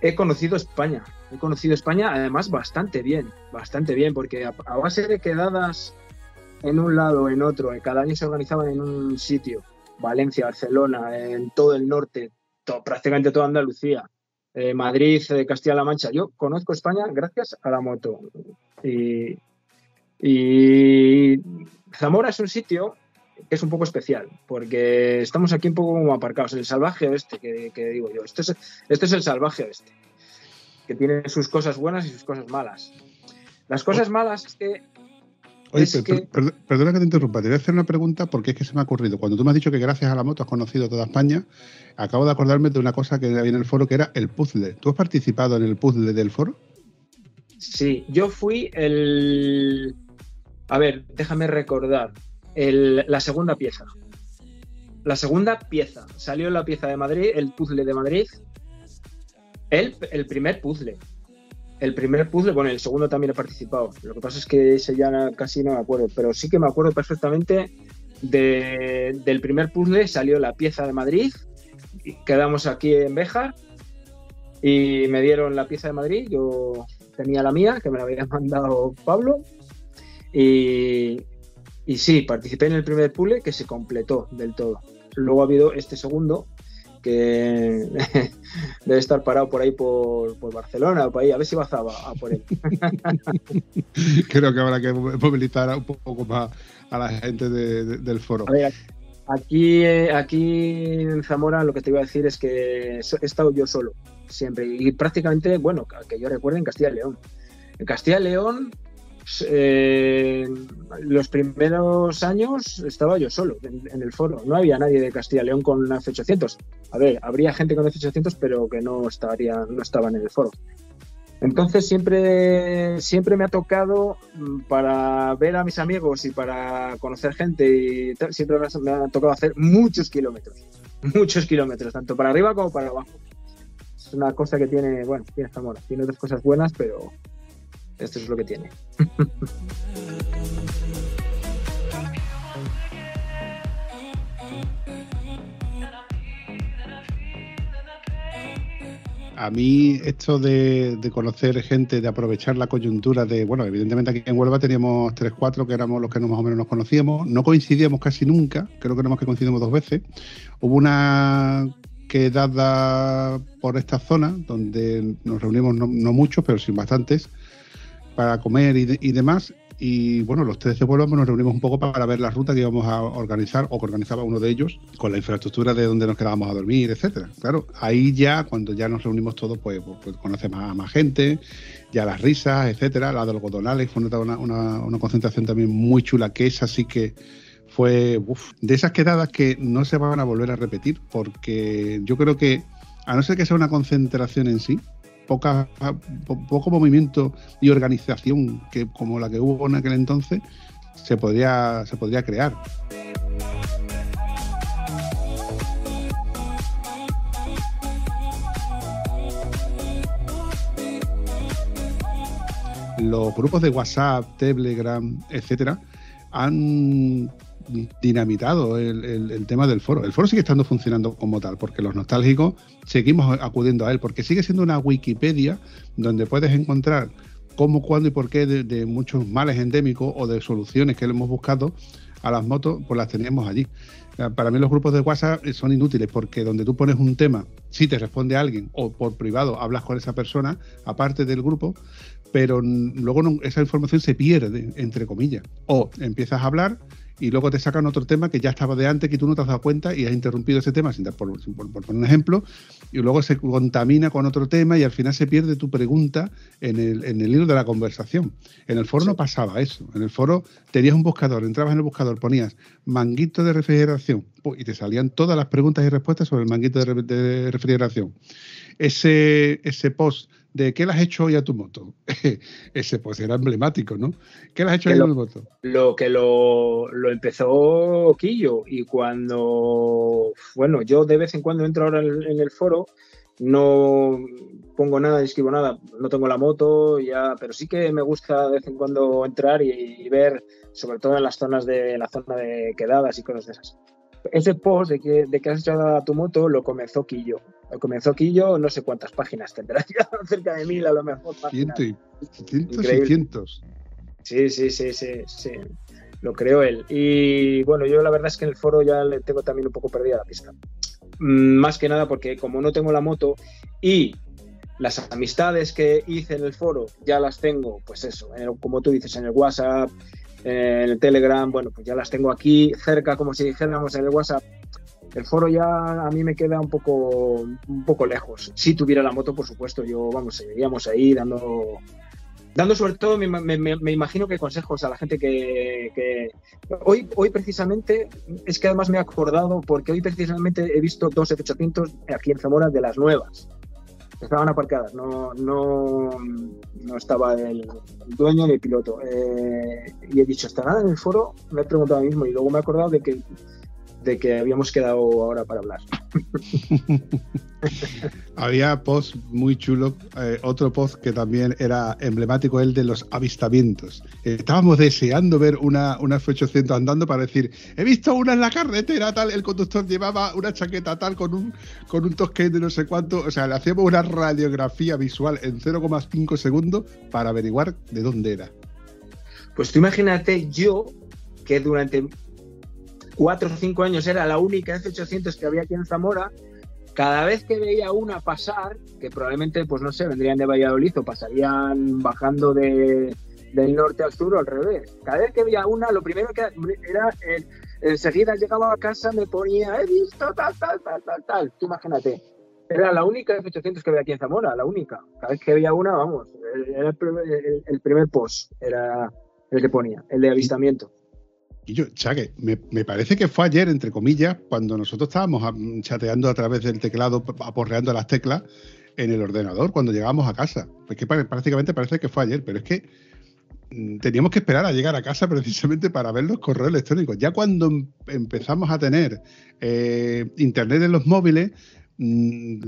he conocido España. He conocido España además bastante bien, bastante bien, porque a, base de quedadas en un lado, en otro, eh, cada año se organizaban en un sitio, Valencia, Barcelona, en todo el norte, prácticamente toda Andalucía, eh, Madrid, eh, Castilla-La Mancha. Yo conozco España gracias a la moto. Y, Zamora es un sitio es un poco especial, porque estamos aquí un poco como aparcados, el salvaje oeste, que, que digo yo. Esto es, esto es el salvaje oeste, que tiene sus cosas buenas y sus cosas malas. Las cosas malas es que Oye, Es per- que- per- perdona que te interrumpa, te voy a hacer una pregunta porque es que se me ha ocurrido. Cuando tú me has dicho que gracias a la moto has conocido toda España, acabo de acordarme de una cosa que había en el foro que era el puzzle. ¿Tú has participado en el puzzle del foro? Sí, yo fui el. A ver, déjame recordar. El- la segunda pieza. La segunda pieza. Salió la pieza de Madrid, el puzzle de Madrid. El, el primer puzzle. El primer puzzle, bueno, el segundo también he participado. Lo que pasa es que ese ya casi no me acuerdo, pero sí que me acuerdo perfectamente de- del primer puzzle. Salió la pieza de Madrid. Quedamos aquí en Béjar y me dieron la pieza de Madrid. Yo tenía la mía, que me la había mandado Pablo. Y, y sí, participé en el primer puzzle que se completó del todo. Luego ha habido este segundo que debe estar parado por ahí por, por Barcelona o por ahí, a ver si va a, por él. Creo que habrá que movilizar un poco más a la gente de- de- del foro. A ver, aquí, aquí en Zamora lo que te iba a decir es que he estado yo solo, siempre. Y prácticamente, bueno, que yo recuerde en Castilla y León. En Castilla y León, eh, los primeros años estaba yo solo en, en el foro. No había nadie de Castilla y León con una F800. A ver, habría gente con F800, pero que no, estaría, no estaban en el foro. Entonces siempre, siempre me ha tocado mm, para ver a mis amigos y para conocer gente y tal, siempre me ha- tocado hacer muchos kilómetros, muchos kilómetros, tanto para arriba como para abajo. Es una cosa que tiene, bueno, tiene Zamora, tiene otras cosas buenas, pero esto es lo que tiene. A mí esto de, de conocer gente, de aprovechar la coyuntura de, bueno, evidentemente aquí en Huelva teníamos tres, cuatro que éramos los que más o menos nos conocíamos, no coincidíamos casi nunca, creo que no más que coincidimos dos veces. Hubo una quedada por esta zona donde nos reunimos no, no muchos, pero sí bastantes, para comer y, de- y demás. Y bueno, los tres de nos reunimos un poco para ver la ruta que íbamos a organizar o que organizaba uno de ellos con la infraestructura de donde nos quedábamos a dormir, etcétera. Claro, ahí ya cuando ya nos reunimos todos, pues, pues, pues conoce más gente, ya las risas, etcétera. La de algodonales fue una, una, una concentración también muy chula, que esa sí que fue de esas quedadas que no se van a volver a repetir, porque yo creo que, a no ser que sea una concentración en sí, poca, po- poco movimiento y organización que como la que hubo en aquel entonces se podría, se podría crear. Los grupos de WhatsApp, Telegram, etcétera, han dinamitado el, el- tema del foro. El foro sigue estando funcionando como tal, porque los nostálgicos seguimos acudiendo a él, porque sigue siendo una Wikipedia donde puedes encontrar cómo, cuándo y por qué de, muchos males endémicos o de soluciones que le hemos buscado a las motos, pues las tenemos allí. Eh, Para mí los grupos de WhatsApp son inútiles porque donde tú pones un tema, si te responde alguien o por privado hablas con esa persona, aparte del grupo, pero luego esa información se pierde, entre comillas. O empiezas a hablar y luego te sacan otro tema que ya estaba de antes, que tú no te has dado cuenta y has interrumpido ese tema, sin dar por, por- un ejemplo, y luego se contamina con otro tema y al final se pierde tu pregunta en el, en el hilo de la conversación. En el foro no pasaba eso. En el foro tenías un buscador, entrabas en el buscador, ponías manguito de refrigeración y te salían todas las preguntas y respuestas sobre el manguito de refrigeración. Ese, ese post de ¿qué le has hecho hoy a tu moto? ese post era emblemático, ¿no? ¿Qué le has hecho Que hoy a tu moto? lo que lo, lo empezó Quillo y cuando, bueno, yo de vez en cuando entro ahora en, en el foro, no pongo nada, ni escribo nada, no tengo la moto, ya, pero sí que me gusta de vez en cuando entrar y, y ver, sobre todo en las zonas de la zona de quedadas y cosas de esas. Ese post de que, de que has hecho a tu moto lo comenzó Quillo. Lo comenzó Quillo, no sé cuántas páginas tendrá cerca de mil a lo mejor. y, cientos y cientos. Sí, sí, sí, sí, sí. Lo creo él. Y bueno, yo la verdad es que en el foro ya le tengo también un poco perdida la pista. Mm, Más que nada porque como no tengo la moto y las amistades que hice en el foro ya las tengo, pues eso, en el- como tú dices, en el WhatsApp, en el Telegram, bueno, pues ya las tengo aquí cerca, como si dijéramos en el WhatsApp. El foro ya a mí me queda un poco, un poco lejos. Si tuviera la moto, por supuesto, yo, vamos, seguiríamos ahí dando, dando sobre todo, me, imagino que consejos a la gente que, que- Hoy, hoy precisamente, es que además me he acordado, porque hoy precisamente he visto dos F800 aquí en Zamora de las nuevas. Estaban aparcadas, no, no, no estaba el dueño ni el piloto. Eh, y he dicho, ¿estarán en el foro? Me he preguntado a mismo y luego me he acordado de que, de que habíamos quedado ahora para hablar. Había post muy chulo, eh, otro post que también era emblemático, el de los avistamientos. Estábamos deseando ver una, una F800 andando para decir, he visto una en la carretera, tal, el conductor llevaba una chaqueta tal con un, con un tosque de no sé cuánto, o sea, le hacíamos una radiografía visual en 0,5 segundos para averiguar de dónde era. Pues tú imagínate yo que durante cuatro o cinco años era la única F800 que había aquí en Zamora. Cada vez que veía una pasar, que probablemente, pues no sé, vendrían de Valladolid o pasarían bajando de, del norte al sur o al revés. Cada vez que veía una, lo primero que era, enseguida llegaba a casa, me ponía, he visto tal, tal, tal, tal, tal. Tú imagínate. Era la única F800 que había aquí en Zamora, la única. Cada vez que veía una, vamos, era el el- el primer post, era el que ponía, el de avistamiento. Y yo, Chaque, me, parece que fue ayer, entre comillas, cuando nosotros estábamos ah, chateando a través del teclado, aporreando las teclas en el ordenador, cuando llegamos a casa. Pues que prácticamente parece que fue ayer, pero es que mm, teníamos que esperar a llegar a casa precisamente para ver los correos electrónicos. Ya cuando em- empezamos a tener eh, internet en los móviles, mm,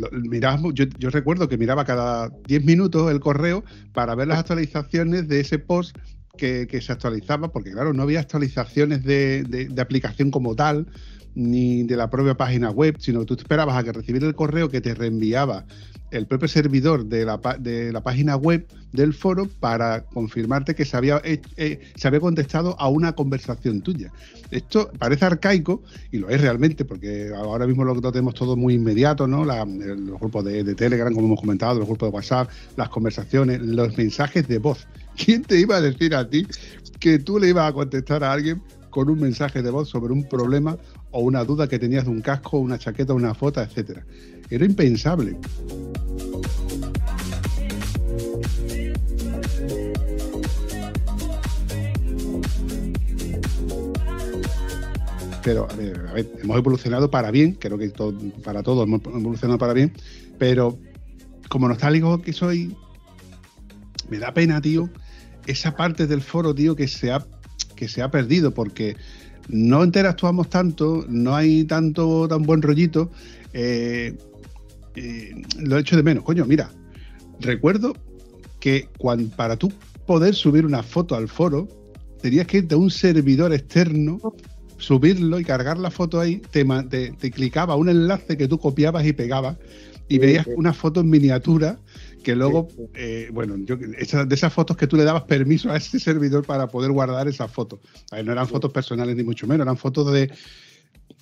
yo, yo recuerdo que miraba cada 10 minutos el correo para ver las actualizaciones de ese post que, se actualizaba, porque claro, no había actualizaciones de, de- aplicación como tal, ni de la propia página web, sino que tú esperabas a que recibiera el correo que te reenviaba el propio servidor de la, de la página web del foro para confirmarte que se había, eh, se había contestado a una conversación tuya. Esto parece arcaico, y lo es realmente, porque ahora mismo lo, lo tenemos todo muy inmediato, ¿no? La- los grupos de, de Telegram, como hemos comentado, los grupos de WhatsApp, las conversaciones, los mensajes de voz. ¿Quién te iba a decir a ti que tú le ibas a contestar a alguien con un mensaje de voz sobre un problema o una duda que tenías de un casco, una chaqueta, una foto, etcétera? Era impensable. Pero, a ver, a ver, hemos evolucionado para bien, creo que para todos hemos evolucionado para bien, pero como nostálgico que soy, me da pena, tío, esa parte del foro, tío, que se ha, que se ha perdido, porque no interactuamos tanto, no hay tanto tan buen rollito. eh, eh, lo he hecho de menos. Coño, mira, recuerdo que para tú poder subir una foto al foro, tenías que irte a un servidor externo subirlo y cargar la foto ahí, te, te, te clicaba un enlace que tú copiabas y pegabas y Sí, veías sí. una foto en miniatura que luego, Sí, eh, bueno, yo, esa- de esas fotos que tú le dabas permiso a ese servidor para poder guardar esas fotos. A ver, no eran fotos personales ni mucho menos, eran fotos de,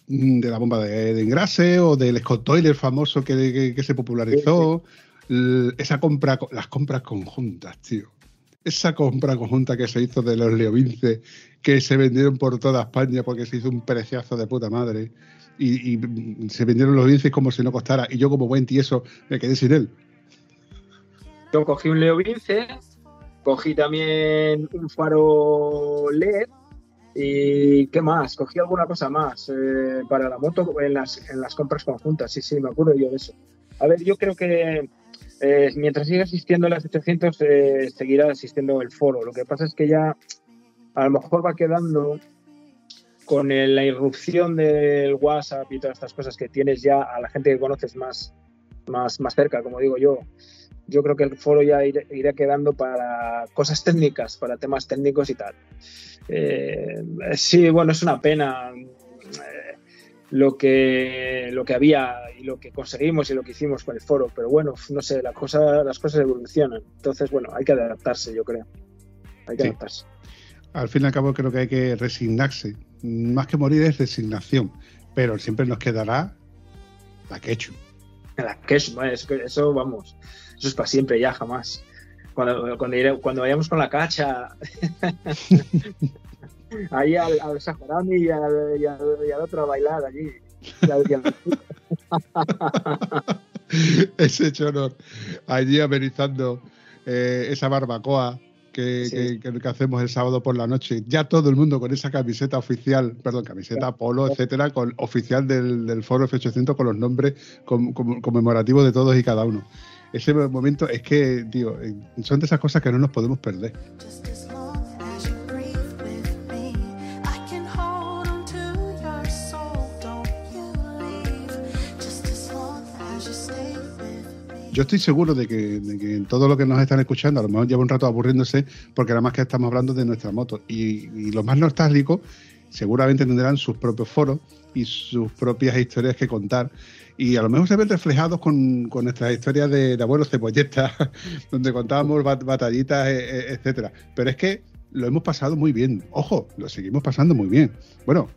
mm, de la bomba de, de engrase o del Scott Toiler famoso que, que- que se popularizó. Esa compra, co- las compras conjuntas, tío. Esa compra conjunta que se hizo de los Leovince, que se vendieron por toda España porque se hizo un preciazo de puta madre. Y, y, mm, se vendieron los Vinces como si no costara. Y yo, como buen tieso, me quedé sin él. Yo cogí un Leo Vince, cogí también un faro LED y ¿qué más? Cogí alguna cosa más eh, para la moto en las, compras conjuntas. Sí, sí, me acuerdo yo de eso. A ver, yo creo que eh, mientras siga existiendo las 800 eh, seguirá existiendo el foro. Lo que pasa es que ya a lo mejor va quedando con la irrupción del WhatsApp y todas estas cosas que tienes ya a la gente que conoces más, más, más cerca, como digo yo yo creo que el foro ya irá, irá quedando para cosas técnicas, para temas técnicos y tal. Eh, sí, bueno, es una pena eh, lo, que, lo que había y lo que conseguimos y lo que hicimos con el foro, pero bueno, no sé, la cosa, las cosas evolucionan. Entonces, bueno, hay que adaptarse, yo creo. Hay que Sí. adaptarse. Al fin y al cabo, creo que hay que resignarse. Más que morir es resignación. Pero siempre nos quedará la quechu. La que es, es que eso, vamos, eso es para siempre, ya jamás. Cuando, cuando, cuando vayamos con la cacha ahí al, al Saharami y al, y, al, y al otro a bailar allí. Ese honor allí amenizando eh, esa barbacoa que, Sí. que- que- que hacemos el sábado por la noche. Ya todo el mundo con esa camiseta oficial, perdón, camiseta, polo, etcétera, con, oficial del, del foro F800 con los nombres com- com- conmemorativos de todos y cada uno. Ese momento es que, tío, eh, son de esas cosas que no nos podemos perder. Yo estoy seguro de que, de que todo lo que nos están escuchando, a lo mejor lleva un rato aburriéndose, porque nada más que estamos hablando de nuestra moto. Y, y los más nostálgicos seguramente tendrán sus propios foros y sus propias historias que contar. Y a lo mejor se ven reflejados con, con nuestras historias de, de abuelos cebolletas, donde contábamos bat- batallitas, e- e- etcétera. Pero es que lo hemos pasado muy bien. Ojo, lo seguimos pasando muy bien. Bueno,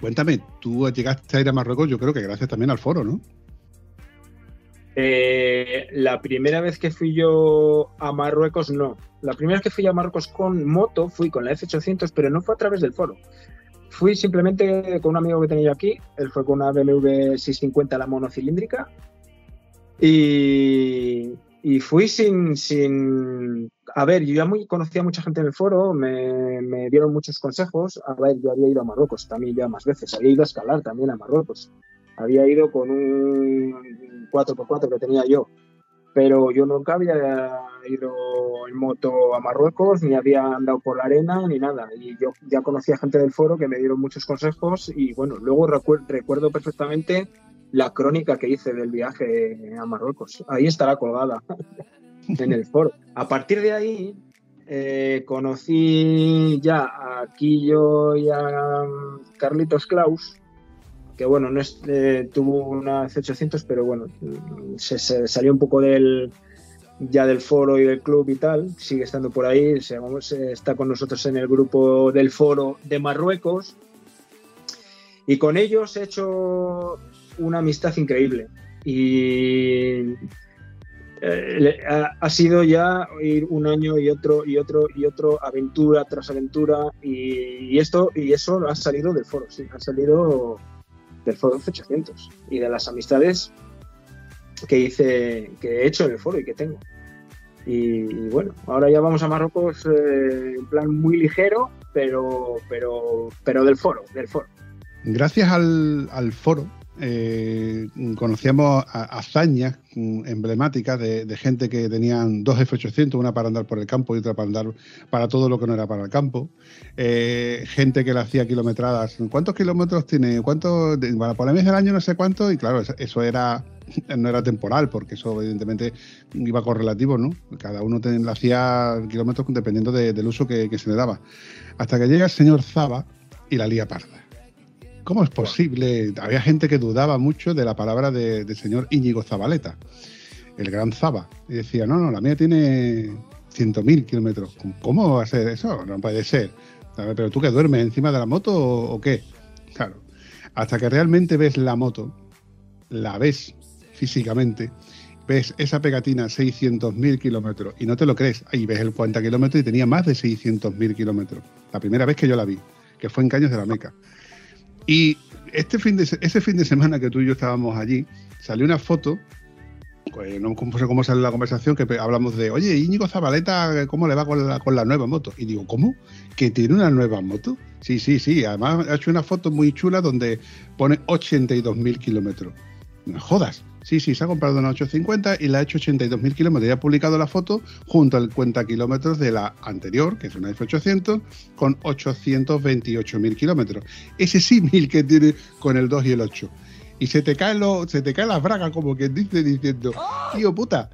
cuéntame, tú llegaste a ir a Marruecos, yo creo que gracias también al foro, ¿no? Eh, la primera vez que fui yo a Marruecos, no. La primera vez que fui a Marruecos con moto, fui con la F800, pero no fue a través del foro. Fui simplemente con un amigo que tenía yo aquí, él fue con una BMW 650, la monocilíndrica, y, y fui sin, sin... A ver, yo ya muy, conocía a mucha gente en el foro, me, me dieron muchos consejos. A ver, yo había ido a Marruecos también ya más veces, había ido a escalar también a Marruecos había ido con un 4x4 que tenía yo, pero yo nunca había ido en moto a Marruecos, ni había andado por la arena, ni nada. Y yo ya conocía gente del foro que me dieron muchos consejos y bueno, luego recuer- recuerdo perfectamente la crónica que hice del viaje a Marruecos. Ahí estará colgada en el foro. A partir de ahí eh, conocí ya a Quillo y a Carlitos Klaus, que bueno, no es, eh, tuvo una C800, pero bueno, mm, se, salió un poco del ya del foro y del club y tal, sigue estando por ahí, eh, está con nosotros en el grupo del foro de Marruecos. Y con ellos he hecho una amistad increíble. Y eh, ha, sido ya ir un año y otro y otro y otro aventura tras aventura. Y esto y eso ha salido del foro, sí, ha salido del foro 800 y de las amistades que hice, que he hecho en el foro y que tengo. Y, bueno, ahora ya vamos a Marruecos eh, en plan muy ligero, pero, pero, pero del foro, del foro. Gracias al, al foro eh, conocíamos hazañas mm, emblemáticas de, gente que tenían dos F800, una para andar por el campo y otra para andar para todo lo que no era para el campo. Eh, gente que le hacía kilometradas. ¿Cuántos kilómetros tiene? ¿Cuántos? Para por el año no sé cuánto. Y claro, eso, era no era temporal, porque eso evidentemente iba correlativo, ¿no? Cada uno le hacía kilómetros dependiendo de- del uso que, que se le daba. Hasta que llega el señor Zaba y la lía parda. ¿Cómo es posible? Había gente que dudaba mucho de la palabra de- del señor Íñigo Zabaleta, el gran Zaba. Y decía, no, no, la mía tiene 100.000 kilómetros. ¿Cómo va a ser eso? No puede ser. ¿Pero tú que duermes encima de la moto o, o qué? Claro. Hasta que realmente ves la moto, la ves físicamente, ves esa pegatina 600.000 kilómetros y no te lo crees. Ahí ves el 40 kilómetros y tenía más de 600.000 kilómetros. La primera vez que yo la vi, que fue en Caños de la Meca. Y este fin de, se- ese fin de semana que tú y yo estábamos allí, salió una foto, pues, no sé cómo sale la conversación, que hablamos de, oye, Íñigo Zabaleta, ¿cómo le va con la, con la nueva moto? Y digo, ¿cómo? ¿Que tiene una nueva moto? Sí, sí, sí. Además ha hecho una foto muy chula donde pone 82.000 kilómetros. No jodas. Sí, sí, se ha comprado una 850 y la ha hecho 82.000 kilómetros. Y ha publicado la foto junto al cuenta kilómetros de la anterior, que es una F800, con 828.000 kilómetros. Ese símil que tiene con el 2 y el 8. Y se te cae lo, se te cae las bragas, como quien dice, diciendo, tío puta,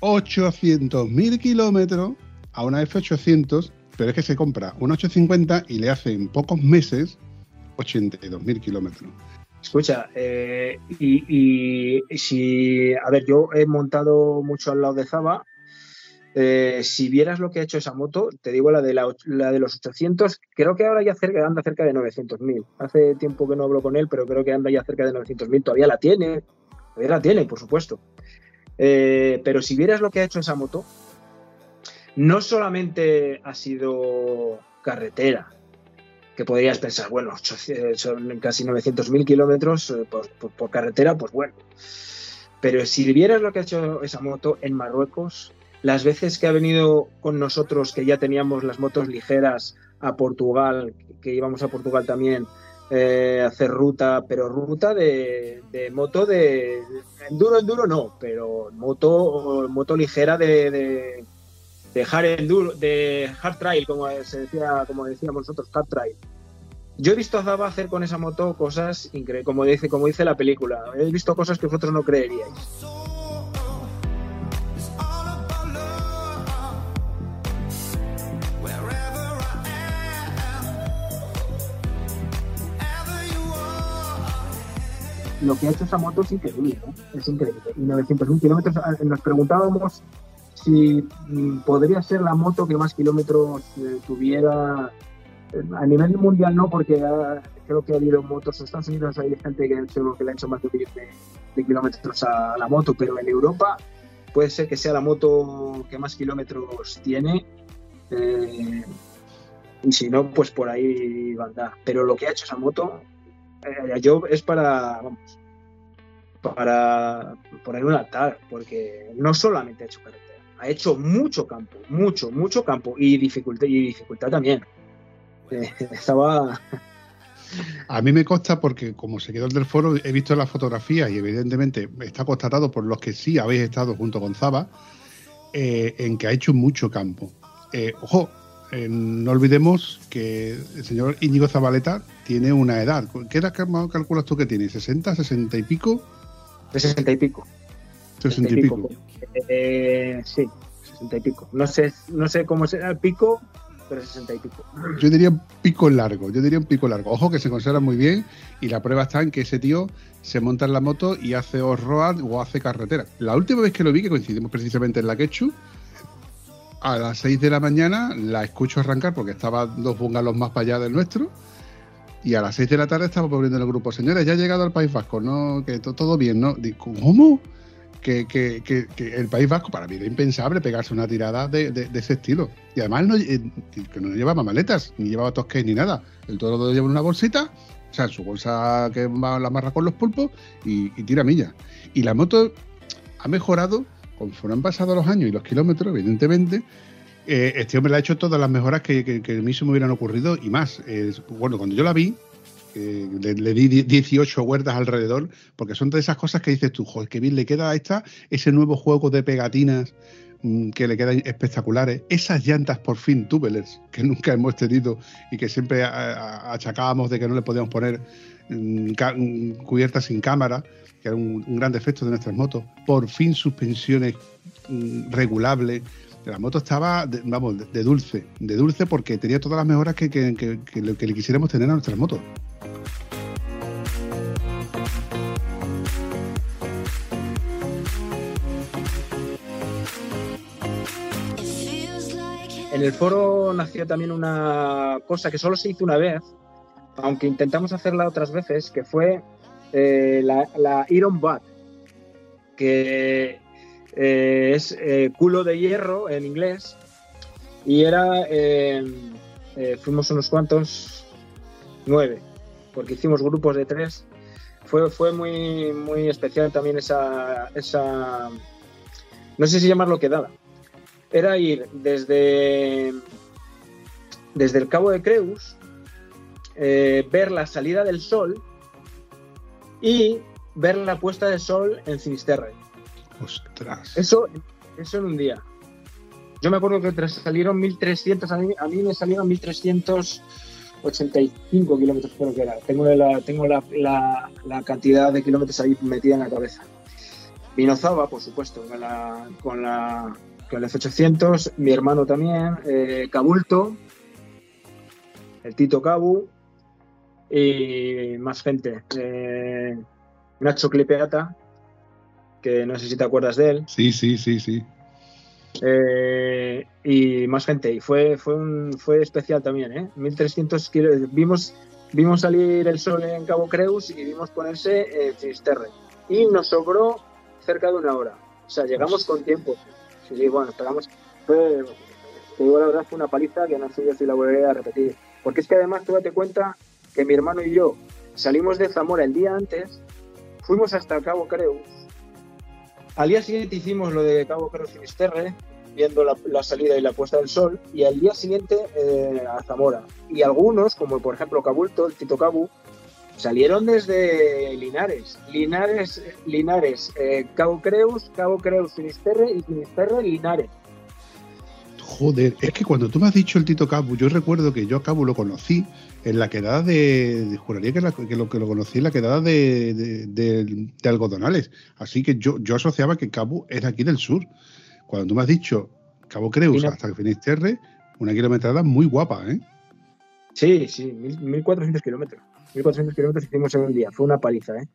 800.000 kilómetros a una F800, pero es que se compra una 850 y le hace en pocos meses 82.000 kilómetros. Escucha, eh, y, si, a ver, yo he montado mucho al lado de Zaba. eh, si vieras lo que ha hecho esa moto, te digo la de, la, la de los 800, creo que ahora ya anda cerca de 900.000. Hace tiempo que no hablo con él, pero creo que anda ya cerca de 900.000. Todavía la tiene, todavía la tiene, por supuesto. Eh, pero si vieras lo que ha hecho esa moto, no solamente ha sido carretera, que podrías pensar, bueno, 800 son casi 900.000 kilómetros eh, por, carretera, pues bueno. Pero si vieras lo que ha hecho esa moto en Marruecos, las veces que ha venido con nosotros, que ya teníamos las motos ligeras a Portugal, que íbamos a Portugal también eh, hacer ruta, pero ruta de, de moto de enduro, enduro no, pero moto, moto ligera de, de hard enduro, de hard trail, como se decía, como decíamos nosotros, hard trail. Yo he visto a Zaba hacer con esa moto cosas increíbles, como dice, como dice la película. He visto cosas que vosotros no creeríais. Lo que ha hecho esa moto es increíble, ¿no? es increíble. Y 900.000 kilómetros, nos preguntábamos si mm, podría ser la moto que más kilómetros eh, tuviera. Eh, A nivel mundial no, porque ah, creo que ha habido motos en Estados Unidos, hay gente que, hecho- que le ha hecho más de un millón de, de kilómetros a la moto, pero en Europa puede ser que sea la moto que más kilómetros tiene. eh, y si no, pues por ahí va. Pero lo que ha hecho esa moto, yo es para, vamos, para poner un altar, porque no solamente ha hecho carretera, ha hecho mucho campo, mucho, mucho campo y dificultad, y dificultad también. Eh, estaba, A mí me consta porque como seguidor del foro he visto las fotografías y evidentemente está constatado por los que sí habéis estado junto con Zaba eh, en que ha hecho mucho campo. Eh, ojo, eh, no olvidemos que el señor Íñigo Zabaleta tiene una edad. ¿Qué edad cal- calculas tú que tiene? ¿60, 60 y pico? de 60 y pico. 60 y pico. Eh, sí, 60 y pico. No sé, no sé cómo será el pico, pero 60 y pico. Yo diría un pico largo, yo diría un pico largo. Ojo que se conserva muy bien y la prueba está en que ese tío se monta en la moto y hace off-road o hace carretera. La última vez que lo vi, que coincidimos precisamente en la Quechu, a las 6 de la mañana la escucho arrancar porque estaba dos bungalows más para allá del nuestro y a las 6 de la tarde estaba poniendo en el grupo, señores, ya ha llegado al País Vasco, ¿no? Que to- todo bien, ¿no? Digo, ¿cómo? Que, que- que- el País Vasco, para mí era impensable pegarse una tirada de, de- ese estilo. Y además no, eh, que no llevaba maletas, ni llevaba tosques ni nada. El todo lo lleva en una bolsita, o sea, en su bolsa que la amarra con los pulpos y, tira millas. Y la moto ha mejorado conforme han pasado los años y los kilómetros, evidentemente. Eh, este hombre le ha hecho todas las mejoras que, a mí se me hubieran ocurrido y más. Bueno, cuando yo la vi, le, di 18 huertas alrededor, porque son de esas cosas que dices tú, joder, qué bien le queda a esta ese nuevo juego de pegatinas mm, que le quedan espectaculares. Esas llantas por fin tubeless que nunca hemos tenido y que siempre achacábamos de que no le podíamos poner mm, mm, cubiertas sin cámara, que era un, gran defecto de nuestras motos. Por fin suspensiones regulables La moto estaba, de- vamos, de, dulce, de dulce porque tenía todas las mejoras que, que- que- que le- quisiéramos tener a nuestras motos. En el foro nació también una cosa que solo se hizo una vez, aunque intentamos hacerla otras veces, que fue eh, la, la Iron Bat, que eh, es eh, culo de hierro en inglés, y era, eh, fuimos unos cuantos, nueve, porque hicimos grupos de tres. Fue, fue muy, muy especial también esa, esa, no sé si llamarlo quedada. Era ir desde, desde el Cabo de Creus, ver la salida del sol y ver la puesta del sol en Finisterre. Ostras. Eso, eso en un día. Yo me acuerdo que salieron 1300, a mí, a mí me salieron 1385 kilómetros, creo que era. Tengo, la, tengo la, la- cantidad de kilómetros ahí metida en la cabeza. Vinozaba, por supuesto, con la, con la, con el F800, mi hermano también, eh, Cabulto, el Tito Cabu y más gente. Eh, Nacho Clipeata, que no sé si te acuerdas de él. Sí, sí, sí, sí. Eh, y más gente. Y fue, fue, un, fue especial también, ¿eh? 1300 kilos. Vimos, vimos salir el sol en Cabo Creus y vimos ponerse en Finisterre. Y nos sobró cerca de una hora. O sea, llegamos con tiempo. Sí, sí, bueno, esperamos. Fue, te digo la verdad, fue una paliza que no sé yo si la volveré a repetir. Porque es que además, tú date cuenta que mi hermano y yo salimos de Zamora el día antes, fuimos hasta Cabo Creus. Al día siguiente hicimos lo de Cabo Creus Finisterre, viendo la, la salida y la puesta del sol, y al día siguiente eh, a Zamora. Y algunos, como por ejemplo Cabulto, el Tito Cabu, salieron desde Linares. Linares, Linares, eh, Cabo Creus, Cabo Creus Finisterre y Finisterre Linares. Joder, es que cuando tú me has dicho el Tito Cabu, yo recuerdo que yo a Cabu lo conocí en la quedada de. juraría que, la- que lo, que lo conocí en la quedada de, de- de- de algodonales. Así que yo, yo asociaba que Cabu era aquí del sur. Cuando tú me has dicho Cabo Creus Fina- hasta Finisterre, una kilometrada muy guapa, ¿eh? Sí, sí, mil- 1400 kilómetros. 1400 kilómetros hicimos en un día. Fue una paliza, ¿eh?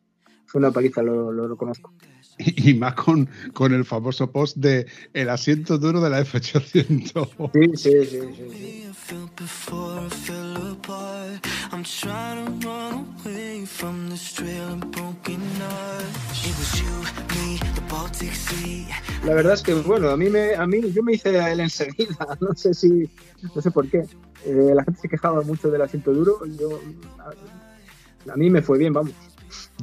Fue una paliza, lo, lo reconozco. Y, y más con, con el famoso post de el asiento duro de la F800. Sí, sí, sí, sí, sí. I felt before I fell apart. I'm trying to run away from this trail of broken hearts. It was you, me, the Baltic Sea. La verdad es que, bueno, a mí, me, a mí yo me hice a él enseguida. No sé si, no sé por qué. Eh, la gente se quejaba mucho del asiento duro. Yo, a, a mí me fue bien, vamos.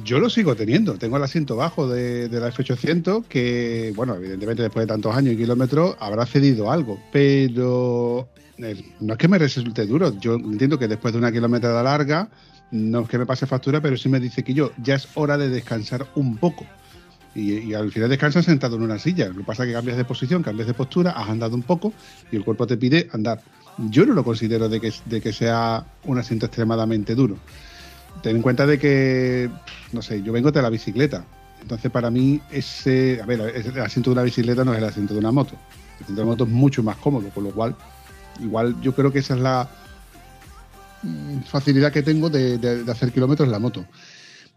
Yo lo sigo teniendo. Tengo el asiento bajo de, la F800 que, bueno, evidentemente después de tantos años y kilómetros habrá cedido algo. Pero eh, no es que me resulte duro. Yo entiendo que después de una kilometrada larga, no es que me pase factura, pero sí me dice que yo ya es hora de descansar un poco. Y, y al final descansas sentado en una silla. Lo que pasa es que cambias de posición, cambias de postura, has andado un poco y el cuerpo te pide andar. Yo no lo considero de que, de que sea un asiento extremadamente duro. Ten en cuenta de que, no sé, yo vengo de la bicicleta. Entonces, para mí, ese. A ver, el asiento de una bicicleta no es el asiento de una moto. El asiento de una moto es mucho más cómodo, con lo cual, igual yo creo que esa es la mm, facilidad que tengo de, hacer kilómetros en la moto.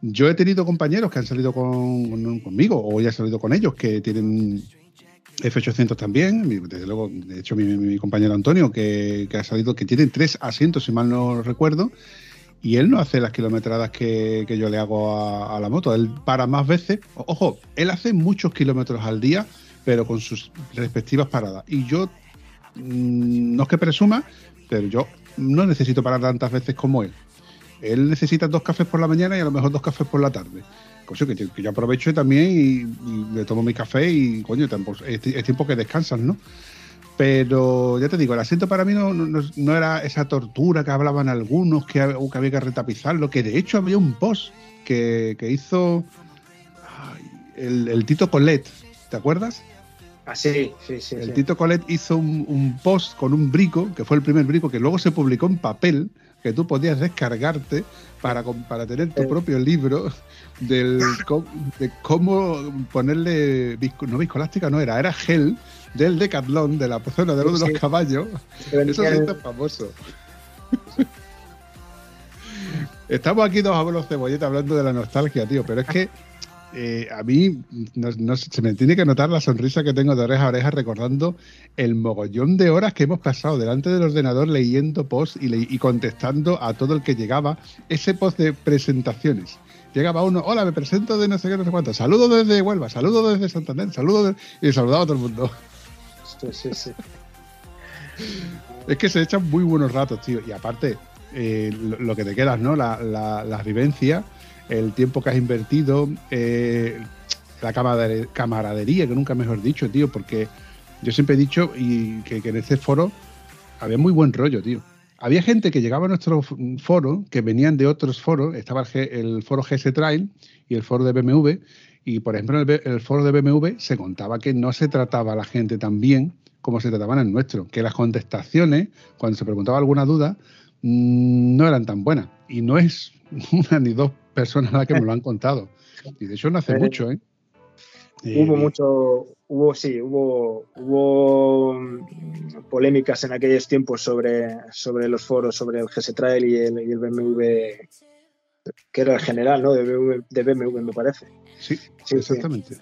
Yo he tenido compañeros que han salido con- con- conmigo, o ya he salido con ellos, que tienen F800 también. Desde luego, de hecho, mi, mi compañero Antonio, que, que ha salido, que tiene tres asientos, si mal no recuerdo y él no hace las kilometradas que, que yo le hago a, la moto. Él para más veces. Ojo, él hace muchos kilómetros al día, pero con sus respectivas paradas. Y yo, mm, no es que presuma, pero yo no necesito parar tantas veces como él. Él necesita dos cafés por la mañana y a lo mejor dos cafés por la tarde. Cosa que, que yo aprovecho también y, y me tomo mi café y, coño, es tiempo que descansas, ¿no? Pero ya te digo, el asiento para mí no, no- no era esa tortura que hablaban algunos, que, que había que retapizarlo, que de hecho había un post que, que hizo ay, el, el Tito Colette, ¿te acuerdas? Ah, sí, sí, sí. El sí. Tito Colette hizo un, un post con un brico, que fue el primer brico, que luego se publicó en papel, que tú podías descargarte para, para tener tu Eh. propio libro del, de cómo ponerle, no viscolástica, no era, era gel del Decathlon, de la zona de los de los caballos. Eso hizo famoso. Estamos aquí dos abuelos cebolletas hablando de la nostalgia, tío, pero es que eh, a mí no- no sé, se me tiene que notar la sonrisa que tengo de oreja a oreja recordando el mogollón de horas que hemos pasado delante del ordenador leyendo posts y, le- y contestando a todo el que llegaba ese post de presentaciones. Llegaba uno, hola, me presento de no sé qué, no sé cuánto, saludo desde Huelva, saludo desde Santander, saludo de... y saludaba a todo el mundo. Sí, sí, sí. Es que se echan muy buenos ratos, tío. Y aparte, eh, lo, lo que te quedas, ¿no? La, la, la vivencia, el tiempo que has invertido, eh, la camarade- camaradería, que nunca mejor dicho, tío, porque yo siempre he dicho y que, en este foro había muy buen rollo, tío. Había gente que llegaba a nuestro foro, que venían de otros foros, estaba el, foro GS Trail y el foro de BMW, y por ejemplo en el foro de BMW se contaba que no se trataba a la gente tan bien como se trataban en el nuestro, que las contestaciones, cuando se preguntaba alguna duda, mm, no eran tan buenas. Y no es una ni dos personas las que me lo han contado. Y de hecho no hace Eh, mucho, ¿eh? Hubo mucho, hubo, sí, hubo, hubo mm, polémicas en aquellos tiempos sobre, sobre los foros, sobre el GS Trail y el, y el BMW, que era el general, ¿no? De BMW, de BMW me parece. Sí, Sí, exactamente.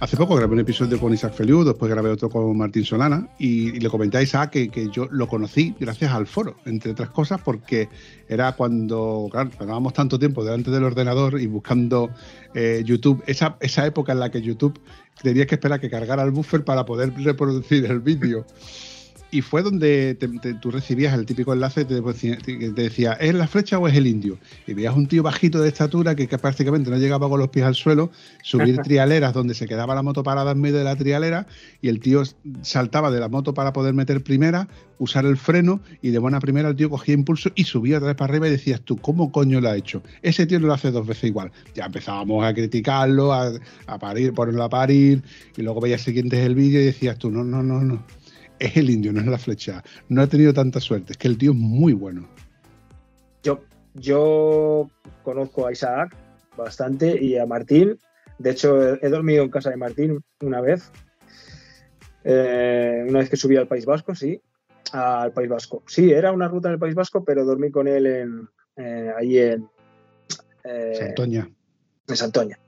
Hace poco grabé un episodio con Isaac Feliu, después grabé otro con Martín Solana y, le comenté a Isaac que, que yo lo conocí gracias al foro, entre otras cosas, porque era cuando, claro, pasábamos tanto tiempo delante del ordenador y buscando eh, YouTube, esa, esa época en la que YouTube tenías que esperar que cargara el buffer para poder reproducir el vídeo. Y fue donde te- te- tú recibías el típico enlace que te, decía- que te decía, ¿es la flecha o es el indio? Y veías un tío bajito de estatura que, que prácticamente no llegaba con los pies al suelo, subir trialeras donde se quedaba la moto parada en medio de la trialera y el tío saltaba de la moto para poder meter primera, usar el freno y de buena primera el tío cogía impulso y subía otra vez para arriba y decías tú, ¿cómo coño lo ha hecho? Ese tío no lo hace dos veces igual. Ya empezábamos a criticarlo, a, a parir, ponerlo a parir y luego veías siguientes el vídeo y decías tú, no, no, no, no. Es el indio, no es la flecha. No ha tenido tanta suerte. Es que el tío es muy bueno. Yo, yo conozco a Isaac bastante y a Martín. De hecho, he, dormido en casa de Martín una vez. Eh, una vez que subí al País Vasco, sí. Al País Vasco. Sí, era una ruta en el País Vasco, pero dormí con él en, eh, ahí en, eh, Santoña. en Santoña.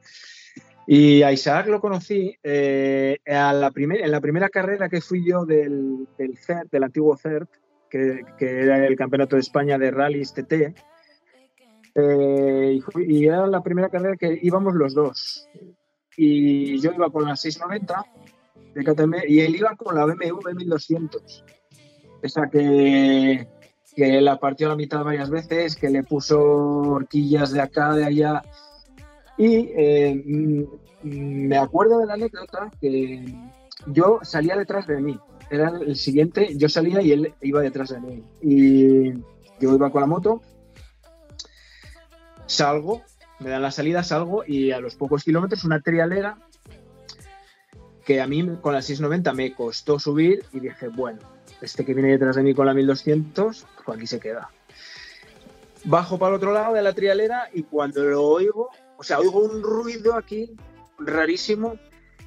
Y a Isaac lo conocí eh, a la primer- en la primera carrera que fui yo del, del CERT, del antiguo CERT, que, que era el Campeonato de España de Rallys TT. Eh, y, y era la primera carrera que íbamos los dos. Y yo iba con la 690 de KTM y él iba con la BMW 1200. Esa que, que la partió a la mitad varias veces, que le puso horquillas de acá, de allá. Y eh, mm, me acuerdo de la anécdota que yo salía detrás de mí. Era el siguiente, yo salía y él iba detrás de mí. Y yo iba con la moto, salgo, me dan la salida, salgo y a los pocos kilómetros una trialera que a mí con la 690 me costó subir y dije, bueno, este que viene detrás de mí con la 1200, pues aquí se queda. Bajo para el otro lado de la trialera y cuando lo oigo, o sea, oigo un ruido aquí rarísimo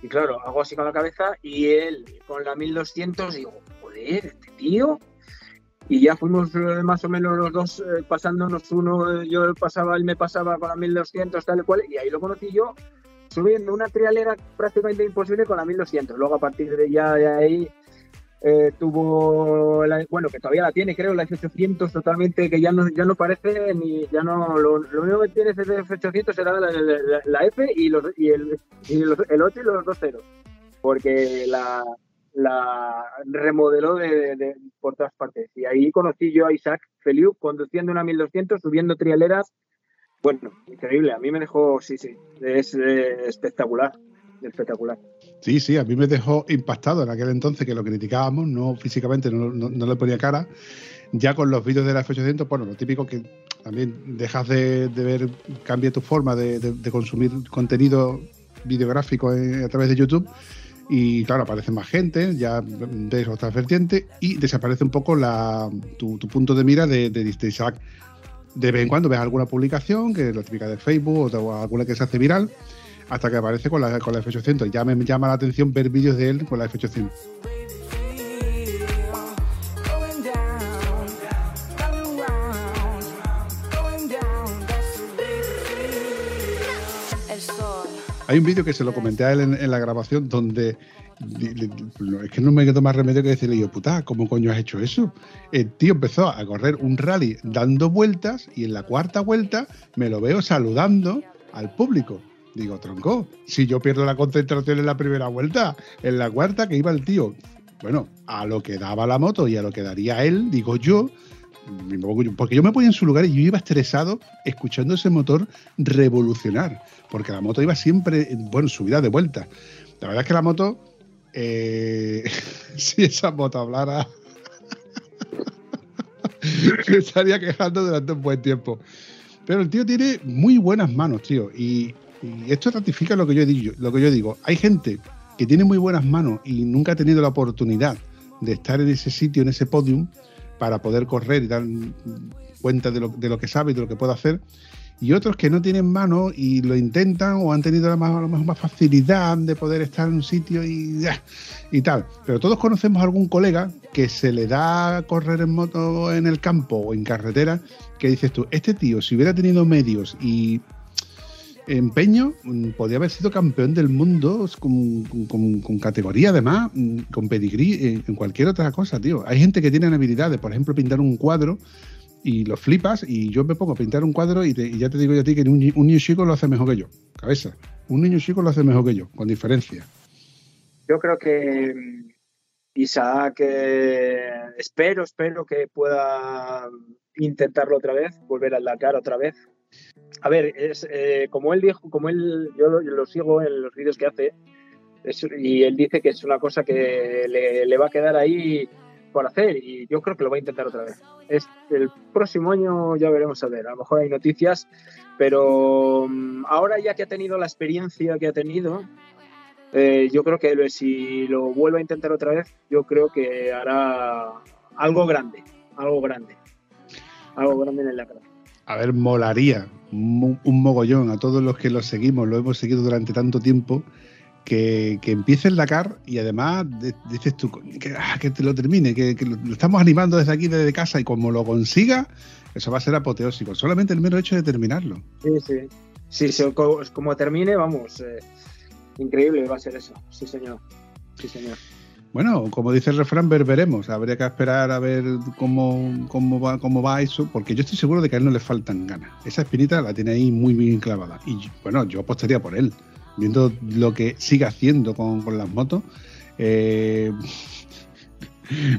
y claro, hago así con la cabeza y él con la 1200 digo, joder, este tío. Y ya fuimos eh, más o menos los dos eh, pasándonos uno, eh, yo pasaba, él me pasaba con la 1200 tal y cual y ahí lo conocí yo subiendo una trialera prácticamente imposible con la 1200. Luego a partir de ya de ahí eh, tuvo, la- bueno, que todavía la tiene, creo, la F800 totalmente, que ya no, ya no parece ni, ya no, lo, único que tiene ese F800 será la, la- F y, los, y, el, y el 8 y los dos ceros, porque la, la remodeló de, de- de- por todas partes. Y ahí conocí yo a Isaac Feliu conduciendo una 1200, subiendo trialeras. Bueno, increíble, a mí me dejó, sí, sí, es eh, espectacular, espectacular. Sí, sí, a mí me dejó impactado en aquel entonces que lo criticábamos, no físicamente, no, no- no le ponía cara. Ya con los vídeos de la F800, bueno, lo típico que también dejas de, de ver, cambia tu forma de, de- de consumir contenido videográfico a través de YouTube. Y claro, aparece más gente, ya ves otra vertiente y desaparece un poco la, tu, tu punto de mira de, de, de. De vez en cuando ves alguna publicación, que es la típica de Facebook o alguna que se hace viral, hasta que aparece con la, con la F800. Ya me llama la atención ver vídeos de él con la F800. Going down, going round, going down, that's el sol. Hay un vídeo que se lo comenté a él en, en la grabación donde es que no me quedó más remedio que decirle yo, puta, ¿cómo coño has hecho eso? El tío empezó a correr un rally dando vueltas y en la cuarta vuelta me lo veo saludando al público. Digo, tronco, si yo pierdo la concentración en la primera vuelta, en la cuarta que iba el tío, bueno, a lo que daba la moto y a lo que daría él, digo yo, porque yo me ponía en su lugar y yo iba estresado escuchando ese motor revolucionar, porque la moto iba siempre, en- bueno, subida de vuelta. La verdad es que la moto, eh, si esa moto hablara, me estaría quejando durante un buen tiempo. Pero el tío tiene muy buenas manos, tío, y, y esto ratifica lo que yo digo. Lo que yo digo. Hay gente que tiene muy buenas manos y nunca ha tenido la oportunidad de estar en ese sitio, en ese podium, para poder correr y dar cuenta de lo, de lo que sabe y de lo que puede hacer. Y otros que no tienen mano y lo intentan o han tenido la más, lo más facilidad de poder estar en un sitio y, y tal. Pero todos conocemos a algún colega que se le da a correr en moto en el campo o en carretera, que dices tú, este tío, si hubiera tenido medios y empeño, mm, podría haber sido campeón del mundo con, con- con categoría además, mm, con pedigrí, en, en cualquier otra cosa, tío. Hay gente que tiene habilidades, por ejemplo, pintar un cuadro y lo flipas y yo me pongo a pintar un cuadro y, ya te digo yo a ti que un, ni- un niño chico lo hace mejor que yo. Cabeza. Un niño chico lo hace mejor que yo, con diferencia. Yo creo que mm, Isaac, eh, espero, espero que pueda intentarlo otra vez, volver al Dakar otra vez. A ver, es eh, como él dijo, como él, yo lo, sigo en los vídeos que hace, y él dice que es una cosa que le, va a quedar ahí por hacer, y yo creo que lo va a intentar otra vez. Es, el próximo año ya veremos a ver, a lo mejor hay noticias, pero mm, ahora ya que ha tenido la experiencia que ha tenido, eh, yo creo que si lo vuelve a intentar otra vez, yo creo que hará algo grande, algo grande, algo grande en el Dakar. A ver, molaría un, mogollón a todos los que lo seguimos, lo hemos seguido durante tanto tiempo, que, que empiece el Dakar y además de- dices tú que, ah, que te lo termine, que, lo, estamos animando desde aquí, desde casa, y como lo consiga, eso va a ser apoteósico. Solamente el mero hecho de terminarlo. Sí, sí. Sí, co- como termine, vamos, eh, increíble va a ser eso. Sí, señor. Sí, señor. Bueno, como dice el refrán, ver, veremos. Habría que esperar a ver cómo, cómo, va, cómo va eso, porque yo estoy seguro de que a él no le faltan ganas. Esa espinita la tiene ahí muy bien clavada. Y bueno, yo apostaría por él, viendo lo que sigue haciendo con, con las motos. Eh,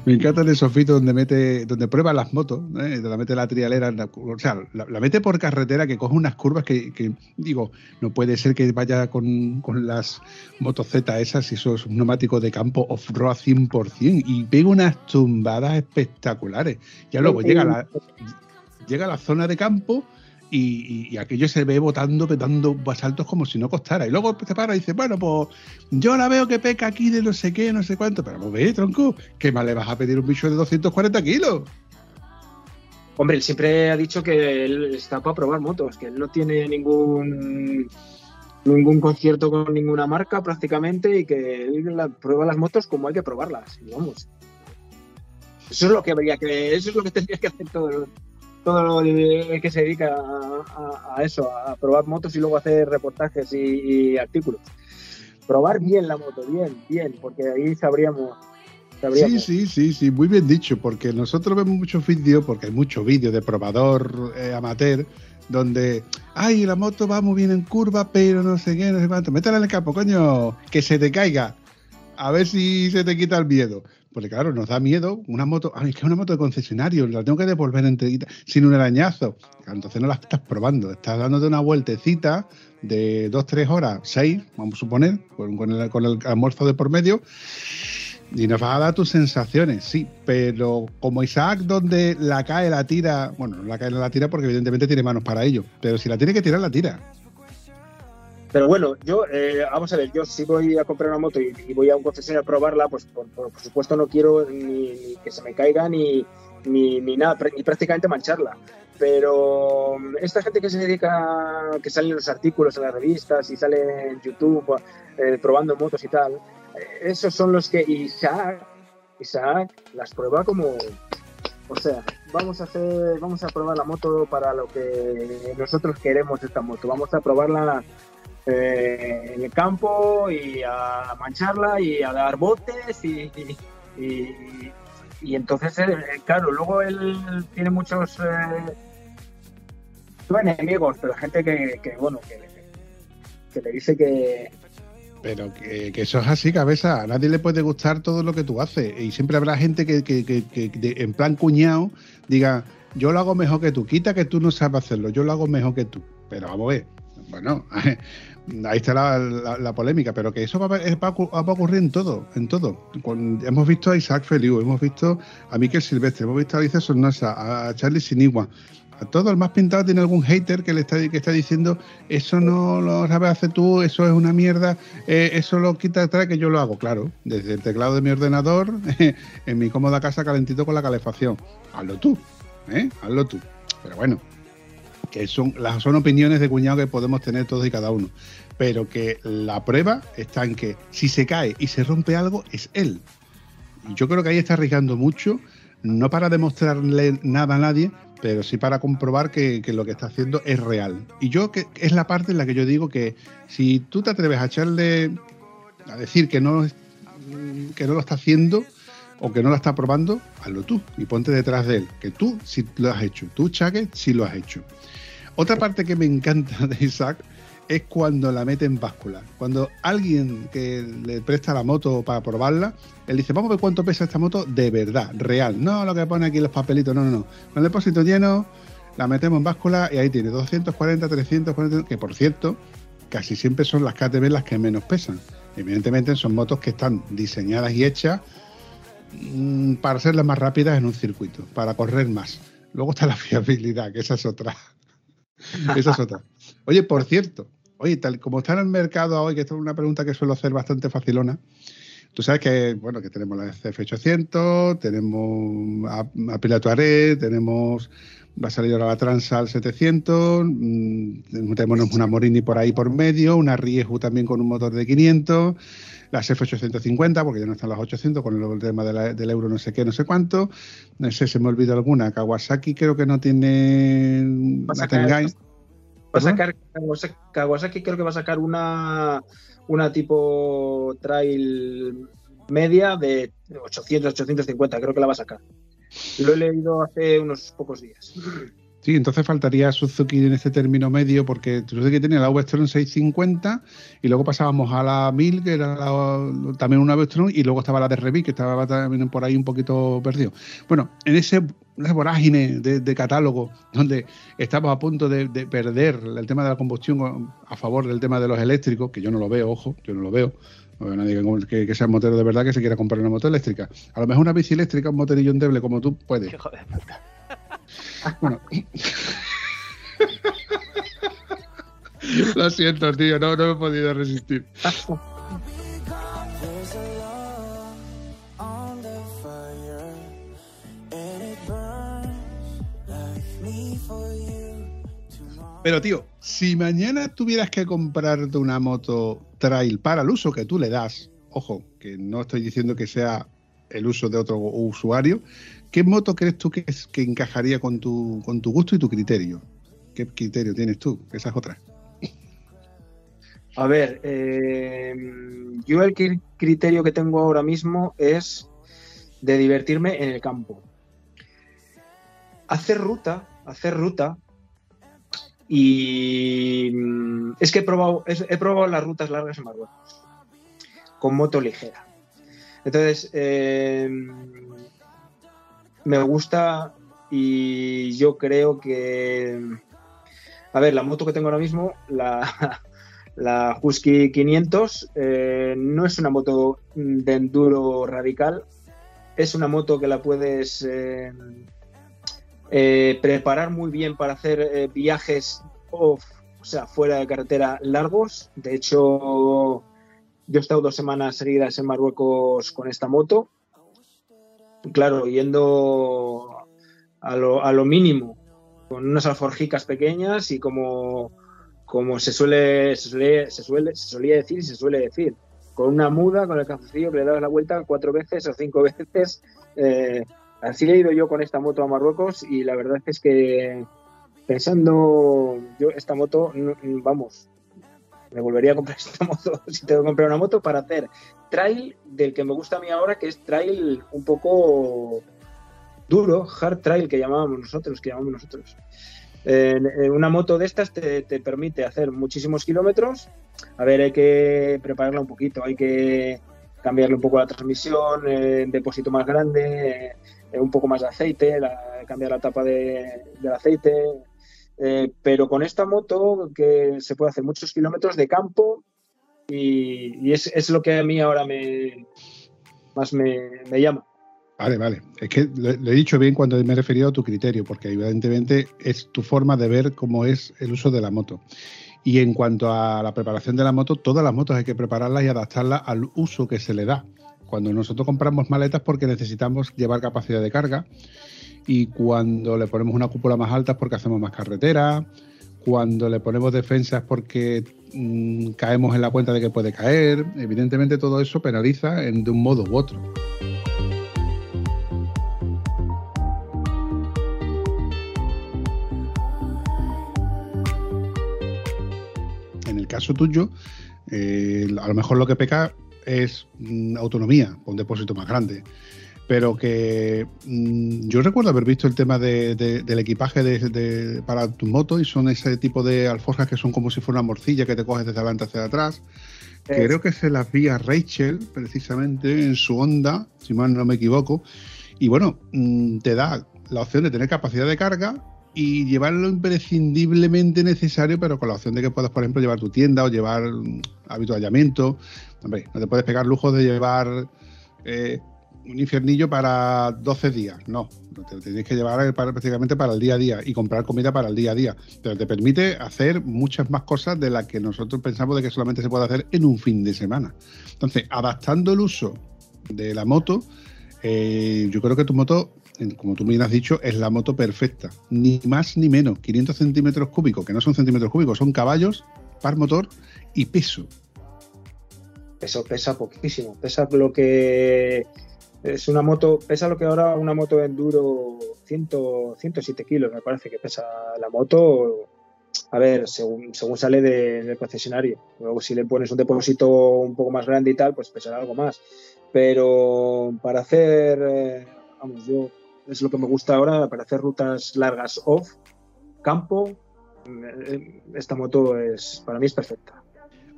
me encantan esos fitos donde mete, donde prueba las motos, ¿eh? la mete la trialera, la- o sea, la, la mete por carretera que coge unas curvas que, que, digo, no puede ser que vaya con, con las motos Z esas y esos neumáticos de campo off-road 100% y pega unas tumbadas espectaculares. Ya luego llega a la, llega a la zona de campo y, aquello se ve botando, petando saltos como si no costara. Y luego se para y dice, bueno, pues yo la veo que peca aquí de no sé qué, no sé cuánto. Pero pues ve, tronco, ¿qué más le vas a pedir un bicho de 240 kilos? Hombre, él siempre ha dicho que él está para probar motos, que él no tiene ningún ningún concierto con ninguna marca prácticamente y que él prueba las motos como hay que probarlas. Y vamos. Eso es lo que habría que, eso es lo que tendría que hacer todo el, todo el, que se dedica a, eso, a probar motos y luego hacer reportajes y, artículos. Probar bien la moto, bien, bien, porque ahí sabríamos. Sí, sí, sí, sí, muy bien dicho, porque nosotros vemos muchos vídeos, porque hay muchos vídeos de probador eh, amateur, donde, ay, la moto va muy bien en curva, pero no sé qué, no sé cuánto. Métela en el campo, coño, que se te caiga. A ver si se te quita el miedo. Porque claro, nos da miedo una moto, ay, es que es una moto de concesionario, la tengo que devolver entre, sin un arañazo. Entonces no la estás probando, estás dándote una vueltecita de dos, tres horas, seis, vamos a suponer, con, el, con el almuerzo de por medio, y nos va a dar tus sensaciones, sí, pero como Isaac, donde la cae, la tira, bueno, no la cae, la tira porque evidentemente tiene manos para ello, pero si la tiene que tirar, la tira. Pero bueno, yo, eh, vamos a ver, yo si voy a comprar una moto y, y voy a un concesionario a probarla, pues por, por- por supuesto no quiero ni, ni que se me caiga ni, ni, ni nada, pr- ni prácticamente mancharla. Pero mm, esta gente que se dedica, que sale en los artículos, en las revistas y sale en YouTube eh, probando motos y tal, eh, esos son los que Isaac, Isaac las prueba como, o sea, vamos a hacer, vamos a probar la moto para lo que nosotros queremos esta moto. Vamos a probarla eh, en el campo y a mancharla y a dar botes y, y, entonces, eh, claro, luego él tiene muchos eh, enemigos, pero gente que, que, bueno, que, que le dice que, Pero que, que eso es así, cabeza. A nadie le puede gustar todo lo que tú haces. Y siempre habrá gente que de- en plan cuñado diga, yo lo hago mejor que tú. Quita que tú no sabes hacerlo, yo lo hago mejor que tú. Pero vamos a ver. Bueno, ahí está la, la- polémica, pero que eso va, va va a ocurrir en todo, en todo. Hemos visto a Isaac Feliu, hemos visto a Miquel Silvestre, hemos visto a Alicia Sornosa, a Charlie Sinigua. A todo el más pintado tiene algún hater que le está, que está diciendo eso no lo sabes hacer tú, eso es una mierda, eh, eso lo quita atrás que yo lo hago, claro, desde el teclado de mi ordenador, en mi cómoda casa calentito con la calefacción. Hazlo tú, ¿eh? Hazlo tú. Pero bueno, que son, las, son opiniones de cuñado que podemos tener todos y cada uno. Pero que la prueba está en que si se cae y se rompe algo, es él. Y yo creo que ahí está arriesgando mucho, no para demostrarle nada a nadie, pero sí para comprobar que, lo que está haciendo es real. Y yo que es la parte en la que yo digo que si tú te atreves a echarle a decir que no que no lo está haciendo o que no lo está probando, hazlo tú y ponte detrás de él, que tú sí lo has hecho, tú Chaque sí lo has hecho. Otra parte que me encanta de Isaac es cuando la mete en báscula. Cuando alguien que le presta la moto para probarla, él dice, vamos a ver cuánto pesa esta moto de verdad, real. No lo que pone aquí los papelitos, no, no, no. Con el depósito lleno, la metemos en báscula y ahí tiene 240, 340, que por cierto, casi siempre son las KTB las que menos pesan. Evidentemente son motos que están diseñadas y hechas mm, para ser las más rápidas en un circuito, para correr más. Luego está la fiabilidad, que esa es otra. esa es otra. Oye, por cierto, oye, tal como está en el mercado hoy, que esto es una pregunta que suelo hacer bastante facilona. Tú sabes que, bueno, que tenemos la CF800, tenemos a, a Pilato Aré, tenemos, va a salir ahora la Transal 700, mm, tenemos una Morini por ahí por medio, una Rieju también con un motor de 500, la F850, porque ya no están las 800, con el, tema de la- del euro no sé qué, no sé cuánto, no sé, se me olvida alguna, Kawasaki creo que no tiene Va a sacar-. Va a sacar Kawasaki, Kawasaki creo que va a sacar una una tipo trail media de 800 850 creo que la va a sacar. Lo he leído hace unos pocos días Sí, entonces faltaría Suzuki en este término medio, porque Suzuki tenía la V-Strom 650 y luego pasábamos a la 1000, que era la- también una V-Strom, y luego estaba la de Revit, que estaba también por ahí un poquito perdido. Bueno, en ese, vorágine de, de catálogo, donde estamos a punto de, de perder el tema de la combustión a favor del tema de los eléctricos, que yo no lo veo, ojo, yo no lo veo. No veo nadie que, que- sea motero de verdad que se quiera comprar una moto eléctrica. A lo mejor una bici eléctrica, un motorillo endeble como tú, puede. Hijo de puta. Bueno. Lo siento, tío, no, no he podido resistir. Pero, tío, si mañana tuvieras que comprarte una moto trail para el uso que tú le das, ojo, que no estoy diciendo que sea el uso de otro usuario, ¿qué moto crees tú que, es, que encajaría con tu, con tu gusto y tu criterio? ¿Qué criterio tienes tú? Esa es otra. a ver eh, yo el cri- criterio que tengo ahora mismo es de divertirme en el campo hacer ruta hacer ruta y mm, es que he probado he probado las rutas largas en Marruecos con moto ligera entonces eh, me gusta y yo creo que a ver la moto que tengo ahora mismo la Husky 500 eh, no es una moto de enduro radical es una moto que la puedes eh, eh, preparar muy bien para hacer viajes o sea, fuera de carretera largos. De hecho, yo he estado dos semanas seguidas en Marruecos con esta moto. Claro, yendo a lo, a lo mínimo, con unas alforjicas pequeñas y como, como se, suele, se, suele, se, suele, se solía decir y se suele decir, con una muda, con el calzoncillo que le dabas la vuelta cuatro veces o cinco veces. Eh, así he ido yo con esta moto a Marruecos y la verdad es que pensando yo esta moto, vamos, me volvería a comprar esta moto si tengo que comprar una moto para hacer trail del que me gusta a mí ahora, que es trail un poco duro, hard trail que llamábamos nosotros, que llamamos nosotros. Eh, eh, una moto de estas te, te permite hacer muchísimos kilómetros. A ver, hay que prepararla un poquito, hay que cambiarle un poco la transmisión, eh, depósito más grande, eh, un poco más de aceite, cambiar la tapa de- del aceite. Eh, pero con esta moto que se puede hacer muchos kilómetros de campo y, es, es lo que a mí ahora me más me, me llama. Vale, vale. Es que lo he dicho bien cuando me he referido a tu criterio, porque evidentemente es tu forma de ver cómo es el uso de la moto. Y en cuanto a la preparación de la moto, todas las motos hay que prepararlas y adaptarlas al uso que se le da. Cuando nosotros compramos maletas porque necesitamos llevar capacidad de carga y cuando le ponemos una cúpula más alta es porque hacemos más carretera, cuando le ponemos defensas porque mm, caemos en la cuenta de que puede caer, evidentemente todo eso penaliza en- de un modo u otro. En el caso tuyo, eh, a lo mejor lo que peca es mm, autonomía, un depósito más grande. Pero que mm, yo recuerdo haber visto el tema de- de- del equipaje de- de- para tu moto y son ese tipo de alforjas que son como si fuera una morcilla que te coges desde adelante hacia atrás. Creo que se las vi a Rachel precisamente en su onda, si mal no me equivoco. Y bueno, mm, te da la opción de tener capacidad de carga y llevar lo imprescindiblemente necesario, pero con la opción de que puedas, por ejemplo, llevar tu tienda o llevar mm, habituallamiento. Hombre, no te puedes pegar lujo de llevar eh, un infiernillo para 12 días. No, te lo tienes que llevar para- prácticamente para el día a día y comprar comida para el día a día. Pero te permite hacer muchas más cosas de las que nosotros pensamos de que solamente se puede hacer en un fin de semana. Entonces, adaptando el uso de la moto, eh, yo creo que tu moto, como tú bien has dicho, es la moto perfecta. Ni más ni menos. 500 centímetros cúbicos, que no son centímetros cúbicos, son caballos, par motor y peso. Eso pesa poquísimo, pesa lo que es una moto, pesa lo que ahora una moto enduro 100, 107 kilos, me parece que pesa la moto. A ver, según, según sale de- del concesionario. Luego, si le pones un depósito un poco más grande y tal, pues pesará algo más. Pero para hacer, eh, vamos, yo es lo que me gusta ahora, para hacer rutas largas off, campo, eh, esta moto es para mí es perfecta.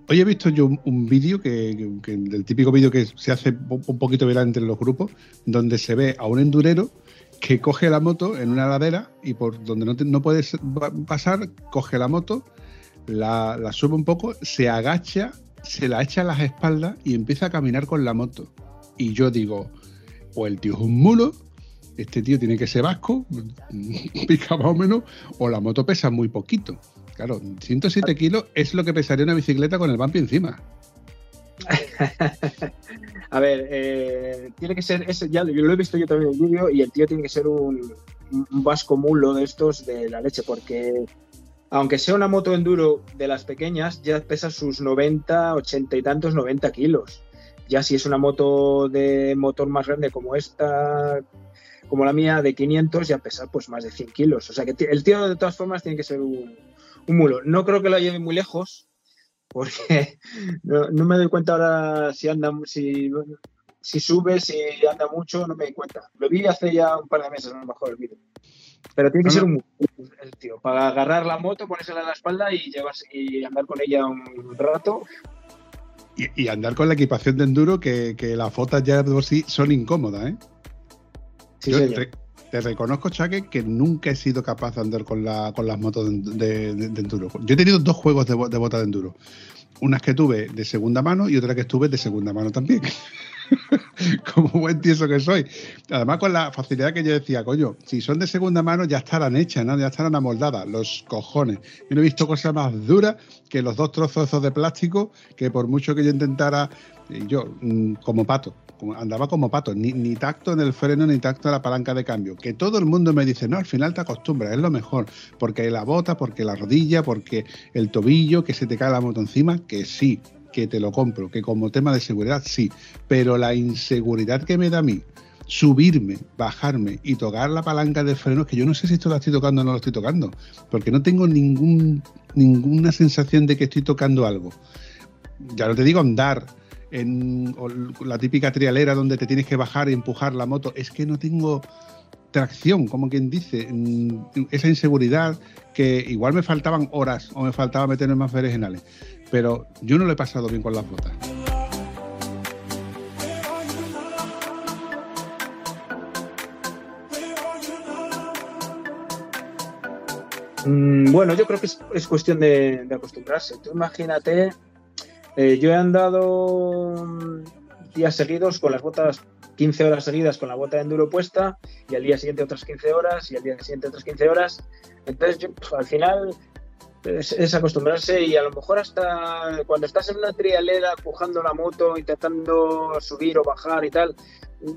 Hoy he visto yo un, vídeo que, que- del típico vídeo que se hace un, poquito viral entre los grupos, donde se ve a un endurero que coge la moto en una ladera y por donde no, te- no puedes pa- pasar, coge la moto, la, la sube un poco, se agacha, se la echa a las espaldas y empieza a caminar con la moto. Y yo digo, o el tío es un mulo, este tío tiene que ser vasco, pica más o menos, o la moto pesa muy poquito. Claro, 107 kilos es lo que pesaría una bicicleta con el vampi encima. A ver, eh, tiene que ser, ese, ya lo he visto yo también en el vídeo, y el tío tiene que ser un, un vasco mulo de estos de la leche, porque aunque sea una moto enduro de las pequeñas, ya pesa sus 90, 80 y tantos, 90 kilos. Ya si es una moto de motor más grande como esta, como la mía, de 500, ya pesa pues más de 100 kilos. O sea que el tío de todas formas tiene que ser un, un mulo. No creo que lo lleve muy lejos, porque no, no me doy cuenta ahora si anda, si, si sube, si anda mucho, no me doy cuenta. Lo vi hace ya un par de meses, a lo mejor el vídeo. Pero tiene que No, ser un el tío, para agarrar la moto, ponérsela en la espalda y llevarse y andar con ella un rato. Y, y andar con la equipación de enduro que, que las fotos ya de por sí son incómodas, ¿eh? Sí, Yo señor. te, te reconozco, Chaque, que nunca he sido capaz de andar con, la, con las motos de, enduro. Yo he tenido dos juegos de, de botas de enduro. Unas que tuve de segunda mano y otra que estuve de segunda mano también. como buen tieso que soy. Además, con la facilidad que yo decía, coño, si son de segunda mano ya estarán hechas, ¿no? ya estarán amoldadas, los cojones. Yo no he visto cosas más duras que los dos trozos de plástico que por mucho que yo intentara, yo mm, como pato, andaba como pato, ni, ni tacto en el freno ni tacto en la palanca de cambio. Que todo el mundo me dice, no, al final te acostumbras, es lo mejor, porque la bota, porque la rodilla, porque el tobillo, que se te cae la moto encima, que sí, que te lo compro, que como tema de seguridad sí, pero la inseguridad que me da a mí subirme, bajarme y tocar la palanca de freno, es que yo no sé si esto lo estoy tocando o no lo estoy tocando, porque no tengo ningún, ninguna sensación de que estoy tocando algo. Ya no te digo andar en la típica trialera donde te tienes que bajar y empujar la moto, es que no tengo tracción, como quien dice, esa inseguridad que igual me faltaban horas o me faltaba meterme más berenjenales, pero yo no lo he pasado bien con las botas. Mm, bueno, yo creo que es, es cuestión de acostumbrarse. Tú imagínate, eh, yo he andado mm, días seguidos con las botas, 15 horas seguidas con la bota de enduro puesta, y al día siguiente otras 15 horas, y al día siguiente otras 15 horas. Entonces, yo, pues, al final es, acostumbrarse y a lo mejor hasta cuando estás en una trialera empujando la moto, intentando subir o bajar y tal,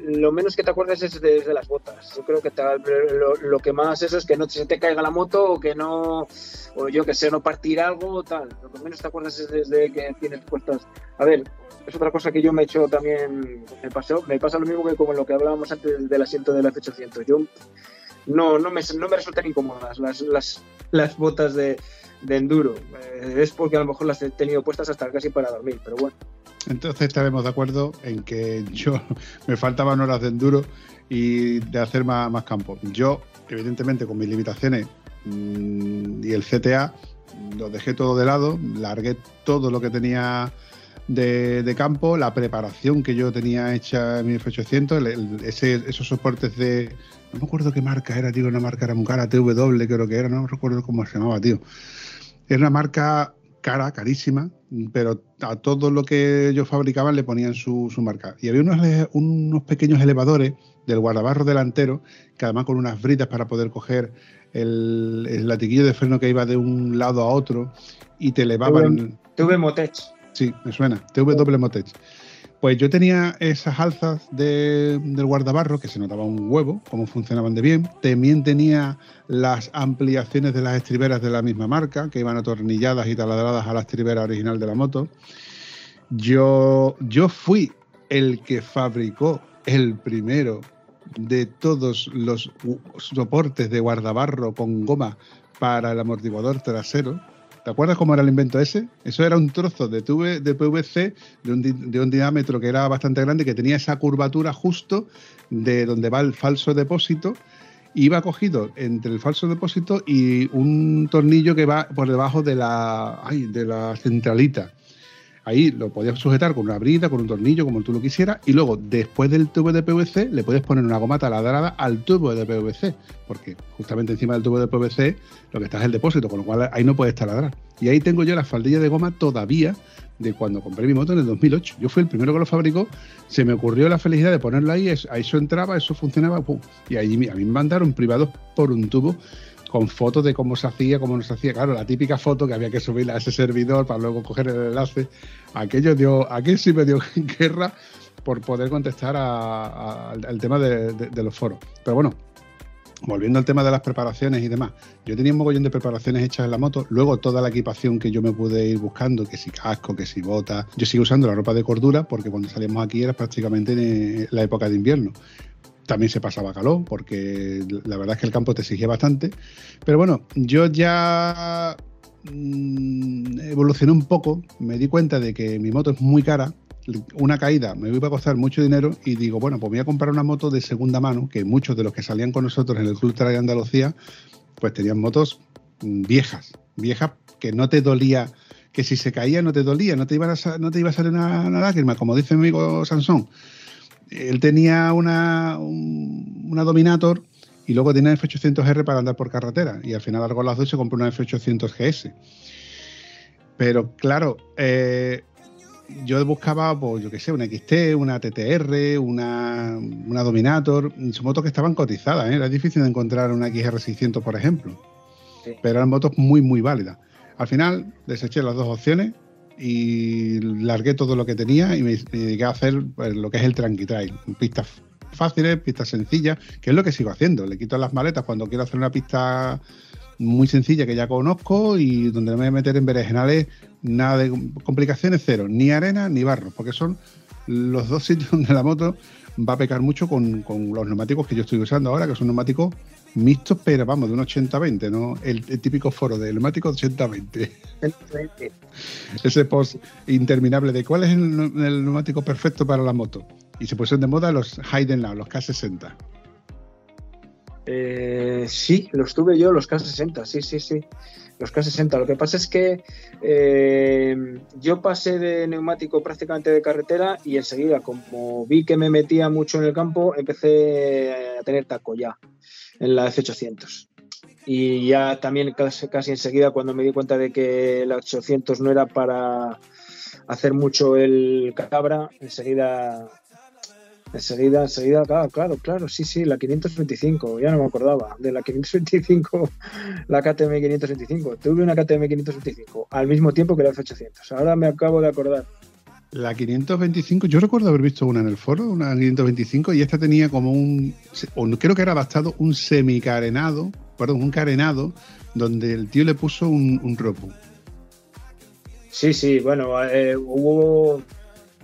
lo menos que te acuerdes es de, de las botas. Yo creo que te- lo, lo que más eso es que no se te caiga la moto o que no, o yo que sé, no partir algo o tal. Lo que menos te acuerdas es desde que tienes puestas. A ver, es otra cosa que yo me he hecho también, me pasó, me pasa lo mismo que como lo que hablábamos antes del asiento del F800. Yo no, no, me, no me resultan incómodas las, las, las botas de, de enduro. Eh, es porque a lo mejor las he tenido puestas hasta casi para dormir, pero bueno. Entonces estaremos de acuerdo en que yo me faltaban horas de enduro y de hacer más, más campo. Yo, evidentemente, con mis limitaciones mm, y el CTA, lo dejé todo de lado, largué todo lo que tenía de, de campo, la preparación que yo tenía hecha en mi F800, el- el- ese- esos soportes de... No me acuerdo qué marca era, tío, una marca era muy cara, TW creo que era, no recuerdo cómo se llamaba, tío. Era una marca cara, carísima, pero a todo lo que ellos fabricaban le ponían su, su marca. Y había unos, unos pequeños elevadores del guardabarro delantero, que además con unas bridas para poder coger el, el latiguillo de freno que iba de un lado a otro y te elevaban. Tuve Motech. Sí, me suena. TW Motech. Pues yo tenía esas alzas de- del guardabarro que se notaba un huevo, cómo funcionaban de bien. También tenía las ampliaciones de las estriberas de la misma marca, que iban atornilladas y taladradas a la estribera original de la moto. Yo, yo fui el que fabricó el primero de todos los soportes de guardabarro con goma para el amortiguador trasero. ¿Te acuerdas cómo era el invento ese? Eso era un trozo de, tuve- de PVC de un, diámetro que era bastante grande, que tenía esa curvatura justo de donde va el falso depósito. Iba cogido entre el falso depósito y un tornillo que va por debajo de la centralita. Ahí lo podías sujetar con una brida, con un tornillo, como tú lo quisieras, y luego, después del tubo de PVC, le puedes poner una goma taladrada al tubo de PVC, porque justamente encima del tubo de PVC lo que está es el depósito, con lo cual ahí no puedes taladrar. Y ahí tengo yo la faldilla de goma todavía de cuando compré mi moto en el 2008. Yo fui el primero que lo fabricó, se me ocurrió la felicidad de ponerlo ahí, es- a eso entraba, eso funcionaba, pum, y ahí a mí me mandaron privados por un tubo con fotos de cómo se hacía, cómo no se hacía. Claro, la típica foto que había que subirla a ese servidor para luego coger el enlace. Aquello dio, aquello sí me dio guerra por poder contestar al, tema de, los foros. Pero bueno, volviendo al tema de las preparaciones y demás, yo tenía un mogollón de preparaciones hechas en la moto, luego toda la equipación que yo me pude ir buscando, que si casco, que si bota, yo sigo usando la ropa de cordura porque cuando salíamos aquí era prácticamente en la época de invierno. También se pasaba calor porque la verdad es que el campo te exigía bastante. Pero bueno, yo ya mm, evolucioné un poco, me di cuenta de que mi moto es muy cara, una caída me iba a costar mucho dinero y digo, bueno, pues voy a comprar una moto de segunda mano, que muchos de los que salían con nosotros en el Club Trail Andalucía, pues tenían motos mm, viejas, viejas que no te dolía, que si se caía no te dolía, no te iba a, no te iba a salir una, una lágrima, como dice mi amigo Sansón. Él tenía una, un- una Dominator y luego tenía una F800R para andar por carretera y al final largó las dos y se compró una F800 GS. Pero claro, eh, yo buscaba, pues yo qué sé, una XT, una TTR, una, una Dominator, son motos que estaban cotizadas, ¿eh? era difícil de encontrar una XR600, por ejemplo, Sí. pero eran motos muy, muy válidas. Al final deseché las dos opciones y largué todo lo que tenía y me, me dediqué a hacer pues, lo que es el Tranqui Trail, pistas fáciles, pistas sencillas, que es lo que sigo haciendo. Le quito las maletas cuando quiero hacer una pista muy sencilla que ya conozco y donde me voy a meter en berenjenales nada de complicaciones cero, ni arena ni barro, porque son los dos sitios donde la moto va a pecar mucho con, con los neumáticos que yo estoy usando ahora, que son neumáticos mixtos, pero vamos, de un 80-20, ¿no? El, el típico foro de neumáticos 80-20. Ese post interminable de cuál es el neumático perfecto para la moto. Y se pusieron de moda los Hayden Now, los K60. Eh, sí, los tuve yo, los K60, sí, sí, sí. Los K60. Lo que pasa es que eh, yo pasé de neumático prácticamente de carretera y enseguida, como vi que me metía mucho en el campo, empecé a tener taco ya en la F800. Y ya también casi, casi enseguida, cuando me di cuenta de que la 800 no era para hacer mucho el cabra, enseguida Enseguida, enseguida, claro, claro, claro, sí, sí, la 525, ya no me acordaba de la 525, la KTM 525. Tuve una KTM 525 al mismo tiempo que la F800. Ahora me acabo de acordar. La 525, yo recuerdo haber visto una en el foro, una 525, y esta tenía como un, o creo que era adaptado, un semicarenado, perdón, un carenado, donde el tío le puso un, un ropo. Sí, sí, bueno, eh, hubo,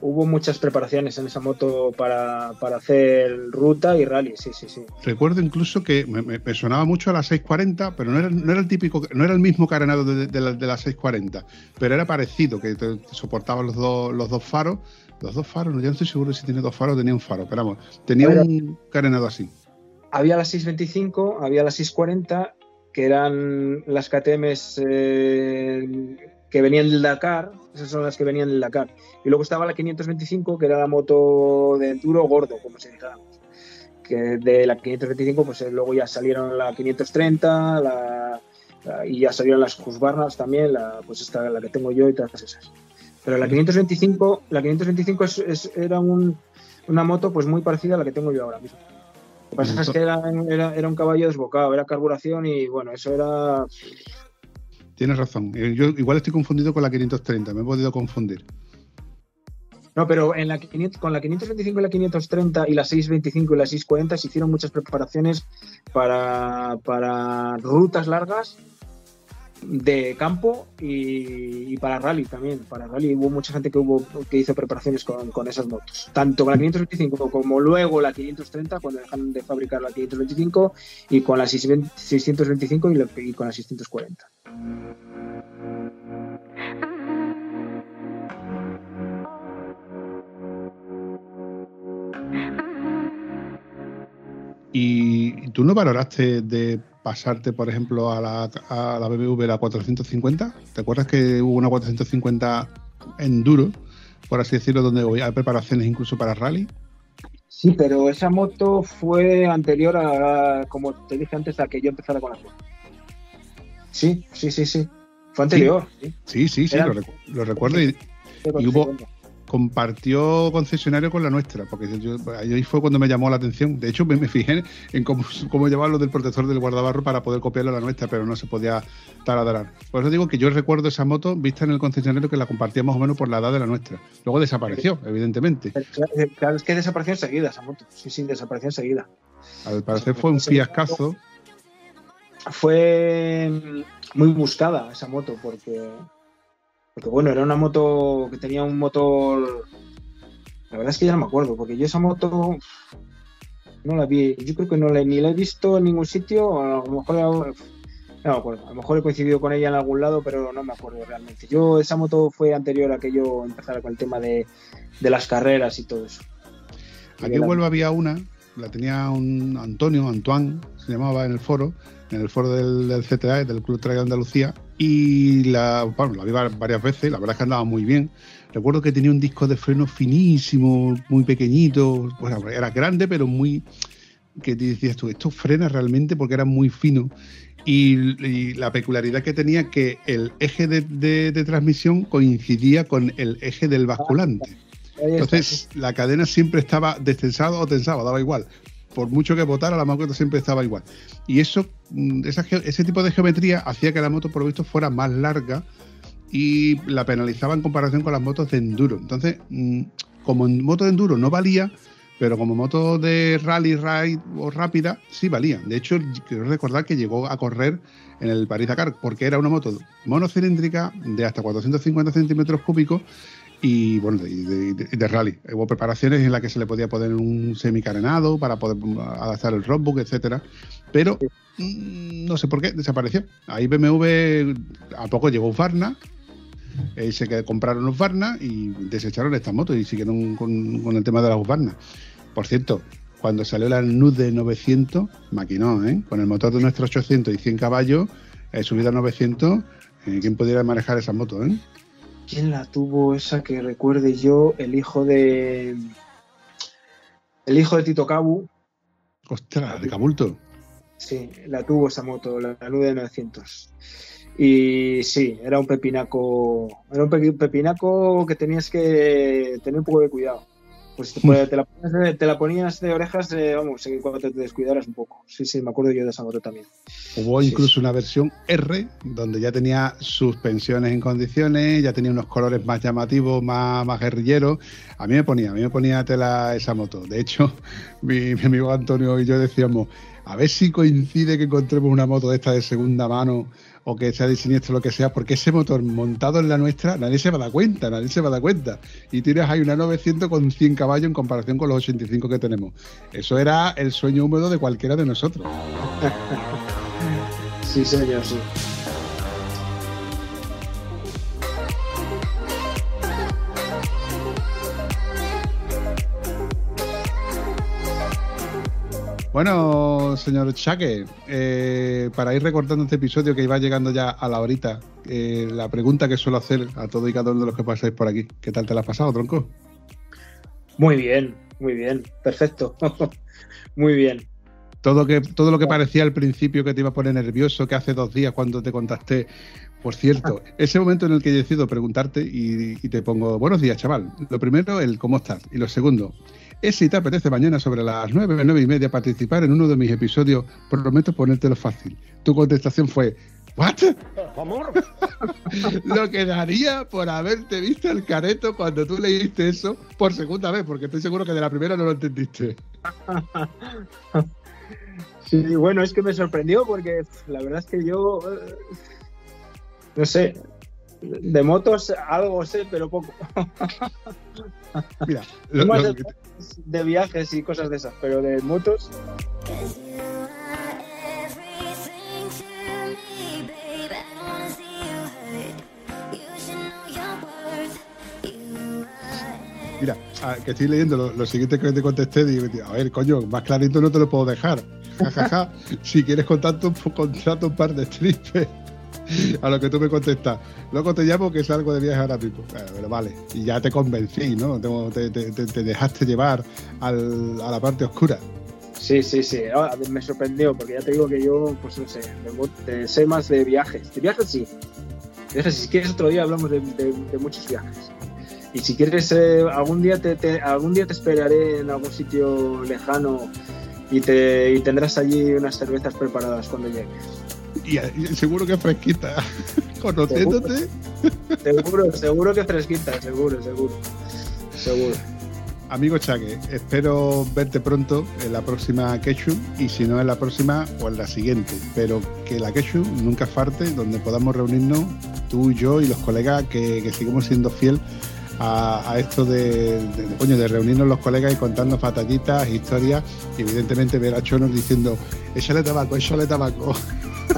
hubo muchas preparaciones en esa moto para, para hacer ruta y rally, sí, sí, sí. Recuerdo incluso que me, me- me sonaba mucho a la 640, pero no era, no era el típico, no era el mismo carenado de, de la, de la 640, pero era parecido, que te, te soportaba los dos, los dos faros. Los dos faros, no, ya no estoy seguro si tiene dos faros o tenía un faro, pero vamos, tenía un carenado así. Había la 625, había la 640, que eran las KTMs eh, que venían del Dakar, esas son las que venían del Dakar. Y luego estaba la 525, que era la moto de enduro gordo, como se dijéramos. Que de la 525, pues eh, luego ya salieron la 530, la, la- y ya salieron las Husqvarnas también, la, pues esta la que tengo yo y todas esas. Pero la 525, la 525 es- es- era un- una moto pues muy parecida a la que tengo yo ahora mismo. Lo que pasa es que era, era, era un caballo desbocado, era carburación y bueno, eso era. Tienes razón. Eh, Yo igual estoy confundido con la 530, me he podido confundir. No, pero en la 500 con la 525 y la 530 y la 625 y la 640 se hicieron muchas preparaciones para, para rutas largas de campo y, para rally también. Para rally hubo mucha gente que hubo que hizo preparaciones con, con esas motos. Tanto con la 525 como luego la 530 cuando dejaron de fabricar la 525 y con la 620 625 y, y con la 640. ¿Y tú no valoraste de pasarte, por ejemplo, a la, a la BMW la 450? ¿Te acuerdas que hubo una 450 enduro, por así decirlo, donde hay preparaciones incluso para rally? Sí, pero esa moto fue anterior a, como te dije antes, a que yo empezara con la moto. Sí, sí, sí, sí. Fue anterior. Sí. Sí, sí, sí, lo, recu- lo recuerdo y Y hubo- compartió concesionario con la nuestra, porque yo, ahí fue cuando me llamó la atención. De hecho, me, me fijé en cómo, cómo lo del protector del guardabarro para poder copiarlo a la nuestra, pero no se podía taladrar. Por eso digo que yo recuerdo esa moto vista en el concesionario que la compartía más o menos por la edad de la nuestra. Luego desapareció, evidentemente. Claro, es que desapareció enseguida esa moto. Sí, sí, desapareció enseguida. Al parecer fue un fiascazo. Fue muy buscada esa moto porque, porque bueno, era una moto que tenía un motor. La verdad es que ya no me acuerdo, porque yo esa moto no la vi. Yo creo que no la, ni la he visto en ningún sitio. A lo mejor no me acuerdo. A lo mejor he coincidido con ella en algún lado, pero no me acuerdo realmente. Yo esa moto fue anterior a que yo empezara con el tema de, de las carreras y todo eso. Aquí en Huelva había una, la tenía un Antonio, Antoine, se llamaba en el foro, en el foro del, del CTA, del Club Trail Andalucía, y la, bueno, la vi va- varias veces, la verdad es que andaba muy bien. Recuerdo que tenía un disco de freno finísimo, muy pequeñito, bueno, era grande, pero muy que decías tú, esto frena realmente porque era muy fino. Y, y la peculiaridad que tenía que el eje de, de- de transmisión coincidía con el eje del basculante. Está, Entonces la cadena siempre estaba destensada o tensada, daba igual. Por mucho que botara, la moto siempre estaba igual. Y eso, mm, ese tipo de geometría hacía que la moto, por lo visto, fuera más larga y la penalizaba en comparación con las motos de enduro. Entonces, mm, como en moto de enduro no valía, pero como moto de rally, ride o rápida, sí valía. De hecho, quiero recordar que llegó a correr en el Paris Dakar, porque era una moto monocilíndrica de hasta 450 centímetros cúbicos y bueno, de, de- de- de rally. Hubo preparaciones en las que se le podía poner un semicarenado para poder mm, adaptar el roadbook, etcétera. Pero mm, no sé por qué desapareció. Ahí BMW a poco llegó Varna, eh, se que compraron los Varna y desecharon estas motos y siguieron con, con el tema de las Varna. Por cierto, cuando salió la Nude 900, maquinó, ¿eh? Con el motor de nuestro 800 y 100 caballos, eh, subida a 900, eh, ¿quién pudiera manejar esa moto, eh? ¿Quién la tuvo esa que recuerde yo? El hijo de. El hijo de Tito Cabu. Ostras, de Cabulto. Sí, la tuvo esa moto, la, la Nude 900. Y sí, era un pepinaco. Era un pe- pepinaco que tenías que tener un poco de cuidado. Pues te, la, ponías de, te la ponías de orejas, eh, vamos, en cuanto te descuidaras un poco. Sí, sí, me acuerdo yo de esa moto también. Hubo Sí, incluso sí. una versión R, donde ya tenía suspensiones en condiciones, ya tenía unos colores más llamativos, más, más guerrilleros. A mí me ponía, a mí me ponía tela esa moto. De hecho, mi, mi amigo Antonio y yo decíamos, a ver si coincide que encontremos una moto de esta de segunda mano o que sea de siniestro lo que sea, porque ese motor montado en la nuestra, nadie se va a dar cuenta, nadie se va a dar cuenta. Y tienes ahí una 900 con 100 caballos en comparación con los 85 que tenemos. Eso era el sueño húmedo de cualquiera de nosotros. Sí, señor, sí. Bueno, señor Chaque, eh, para ir recortando este episodio que iba llegando ya a la horita, eh, la pregunta que suelo hacer a todo y cada uno de los que pasáis por aquí, ¿qué tal te la has pasado, tronco? Muy bien, muy bien, perfecto. muy bien. Todo, que, todo lo que parecía al principio que te iba a poner nervioso, que hace dos días cuando te contacté, por cierto, ese momento en el que decido preguntarte y, y te pongo, buenos días, chaval. Lo primero, el cómo estás. Y lo segundo, es si te apetece mañana sobre las nueve, nueve y media participar en uno de mis episodios, prometo ponértelo fácil. Tu contestación fue, ¿what? lo que daría por haberte visto el careto cuando tú leíste eso por segunda vez, porque estoy seguro que de la primera no lo entendiste. Sí, bueno, es que me sorprendió porque la verdad es que yo, eh, no sé, de motos algo sé, pero poco. Mira, lo- Más lo- de, de viajes y cosas de esas, pero de motos, Mira, que estoy leyendo lo, lo siguiente que te contesté, digo, a ver, coño, más clarito no te lo puedo dejar. Ja, ja, ja. si quieres contrato, pues contrato un par de strippers. A lo que tú me contestas, luego te llamo que salgo de viaje ahora mismo. Pero vale, y ya te convencí, ¿no? Te, te- te- te dejaste llevar al- a la parte oscura. sí, sí, sí. Ah, me sorprendió porque ya te digo que yo, pues no sé, de de- sé más de viajes. De viajes sí. Viajes, si quieres otro día hablamos de, de- de muchos viajes. Y si quieres, eh, algún, día te, te- algún día te esperaré en algún sitio lejano y, te, y tendrás allí unas cervezas preparadas cuando llegues. Y, y seguro que fresquita. Conociéndote, Seguro, seguro que fresquita, seguro, seguro. Seguro. amigo Chaque, espero verte pronto en la próxima Quechu y si no en la próxima o en la siguiente. Pero que la Quechu nunca falte, donde podamos reunirnos tú y yo y los colegas que, que seguimos siendo fiel a, a esto de, de- de, coño, de reunirnos los colegas y contarnos batallitas, historias y evidentemente ver a Chonos diciendo échale tabaco, échale tabaco.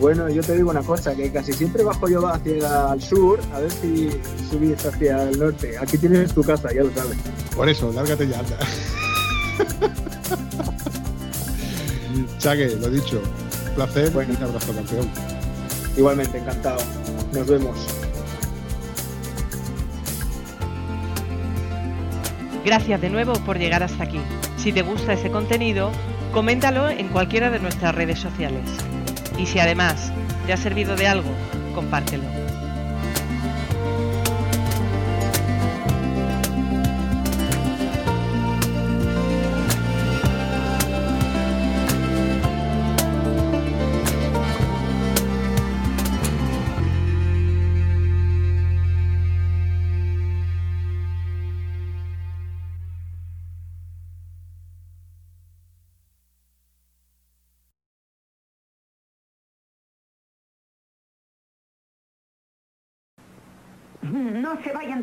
Bueno, yo te digo una cosa, que casi siempre bajo yo hacia el sur, a ver si subís hacia el norte. Aquí tienes tu casa, ya lo sabes. Por eso, lárgate ya, anda. Chaque, lo dicho, un placer Bueno. y un abrazo, campeón. Igualmente, encantado. Nos vemos. Gracias de nuevo por llegar hasta aquí. Si te gusta ese contenido, Coméntalo en cualquiera de nuestras redes sociales. Y si además te ha servido de algo, compártelo.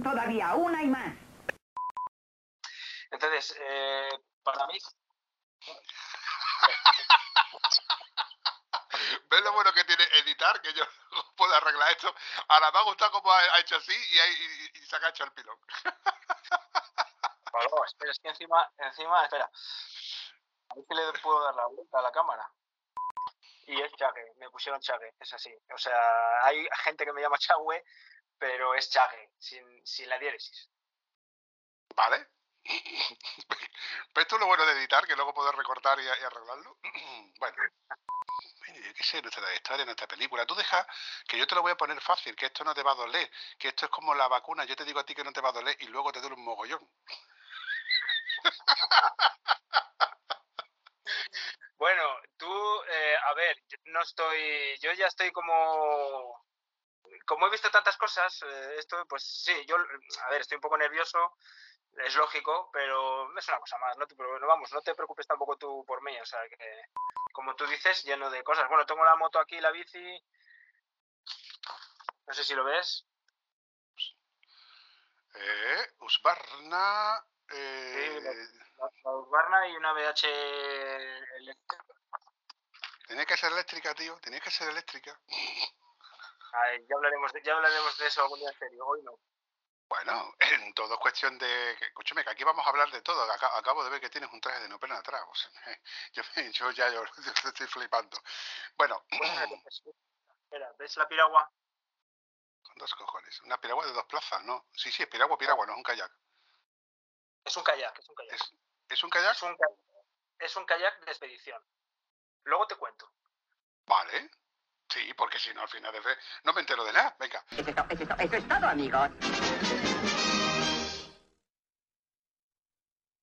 Todavía, una y más. Entonces, eh, para mí, ¿Ves lo bueno que tiene editar? Que yo puedo arreglar esto. Ahora me ha gustado cómo ha hecho así y, ahí- y- y se ha hecho el pilón. Espera, es que encima, encima, espera. A ver si le puedo dar la vuelta a la cámara. Y es Chague, me pusieron Chague, es así. O sea, hay gente que me llama Chagüe, pero es Chague, sin, sin la diéresis. ¿Vale? ¿Ves tú lo bueno de editar? Que luego puedo recortar y, y arreglarlo. bueno. Yo qué sé, nuestra historia, nuestra película. Tú deja que yo te lo voy a poner fácil, que esto no te va a doler, que esto es como la vacuna. Yo te digo a ti que no te va a doler y luego te duele un mogollón. Bueno, tú, eh, a ver, no estoy, yo ya estoy como, como he visto tantas cosas, eh, esto, pues sí, yo, a ver, estoy un poco nervioso, es lógico, pero es una cosa más, no te, no, vamos, no te preocupes tampoco tú por mí, o sea, que, como tú dices, lleno de cosas. Bueno, tengo la moto aquí, la bici, no sé si lo ves, Eh, Usbarna. eh, la, la y una BH eléctrica. Tiene que ser eléctrica, tío. Tiene que ser eléctrica. Ay, ya hablaremos de, ya hablaremos de eso algún día en serio, hoy no. Bueno, en todo es cuestión de. Escúchame, que aquí vamos a hablar de todo. Aca- Acabo de ver que tienes un traje de neopreno atrás. o sea, yo, yo ya yo, yo estoy flipando. Bueno, Espera, ¿ves la piragua? con dos cojones. Una piragua de dos plazas, ¿no? Sí, sí, es piragua, piragua, no es un kayak. Es un kayak, es un kayak. ¿Es, ¿es un kayak? Es un kayak, es un kayak de expedición. Luego te cuento. Vale. Sí, porque si no, al final de fe, no me entero de nada. Venga. Eso es, to- eso es to- eso es todo, amigos.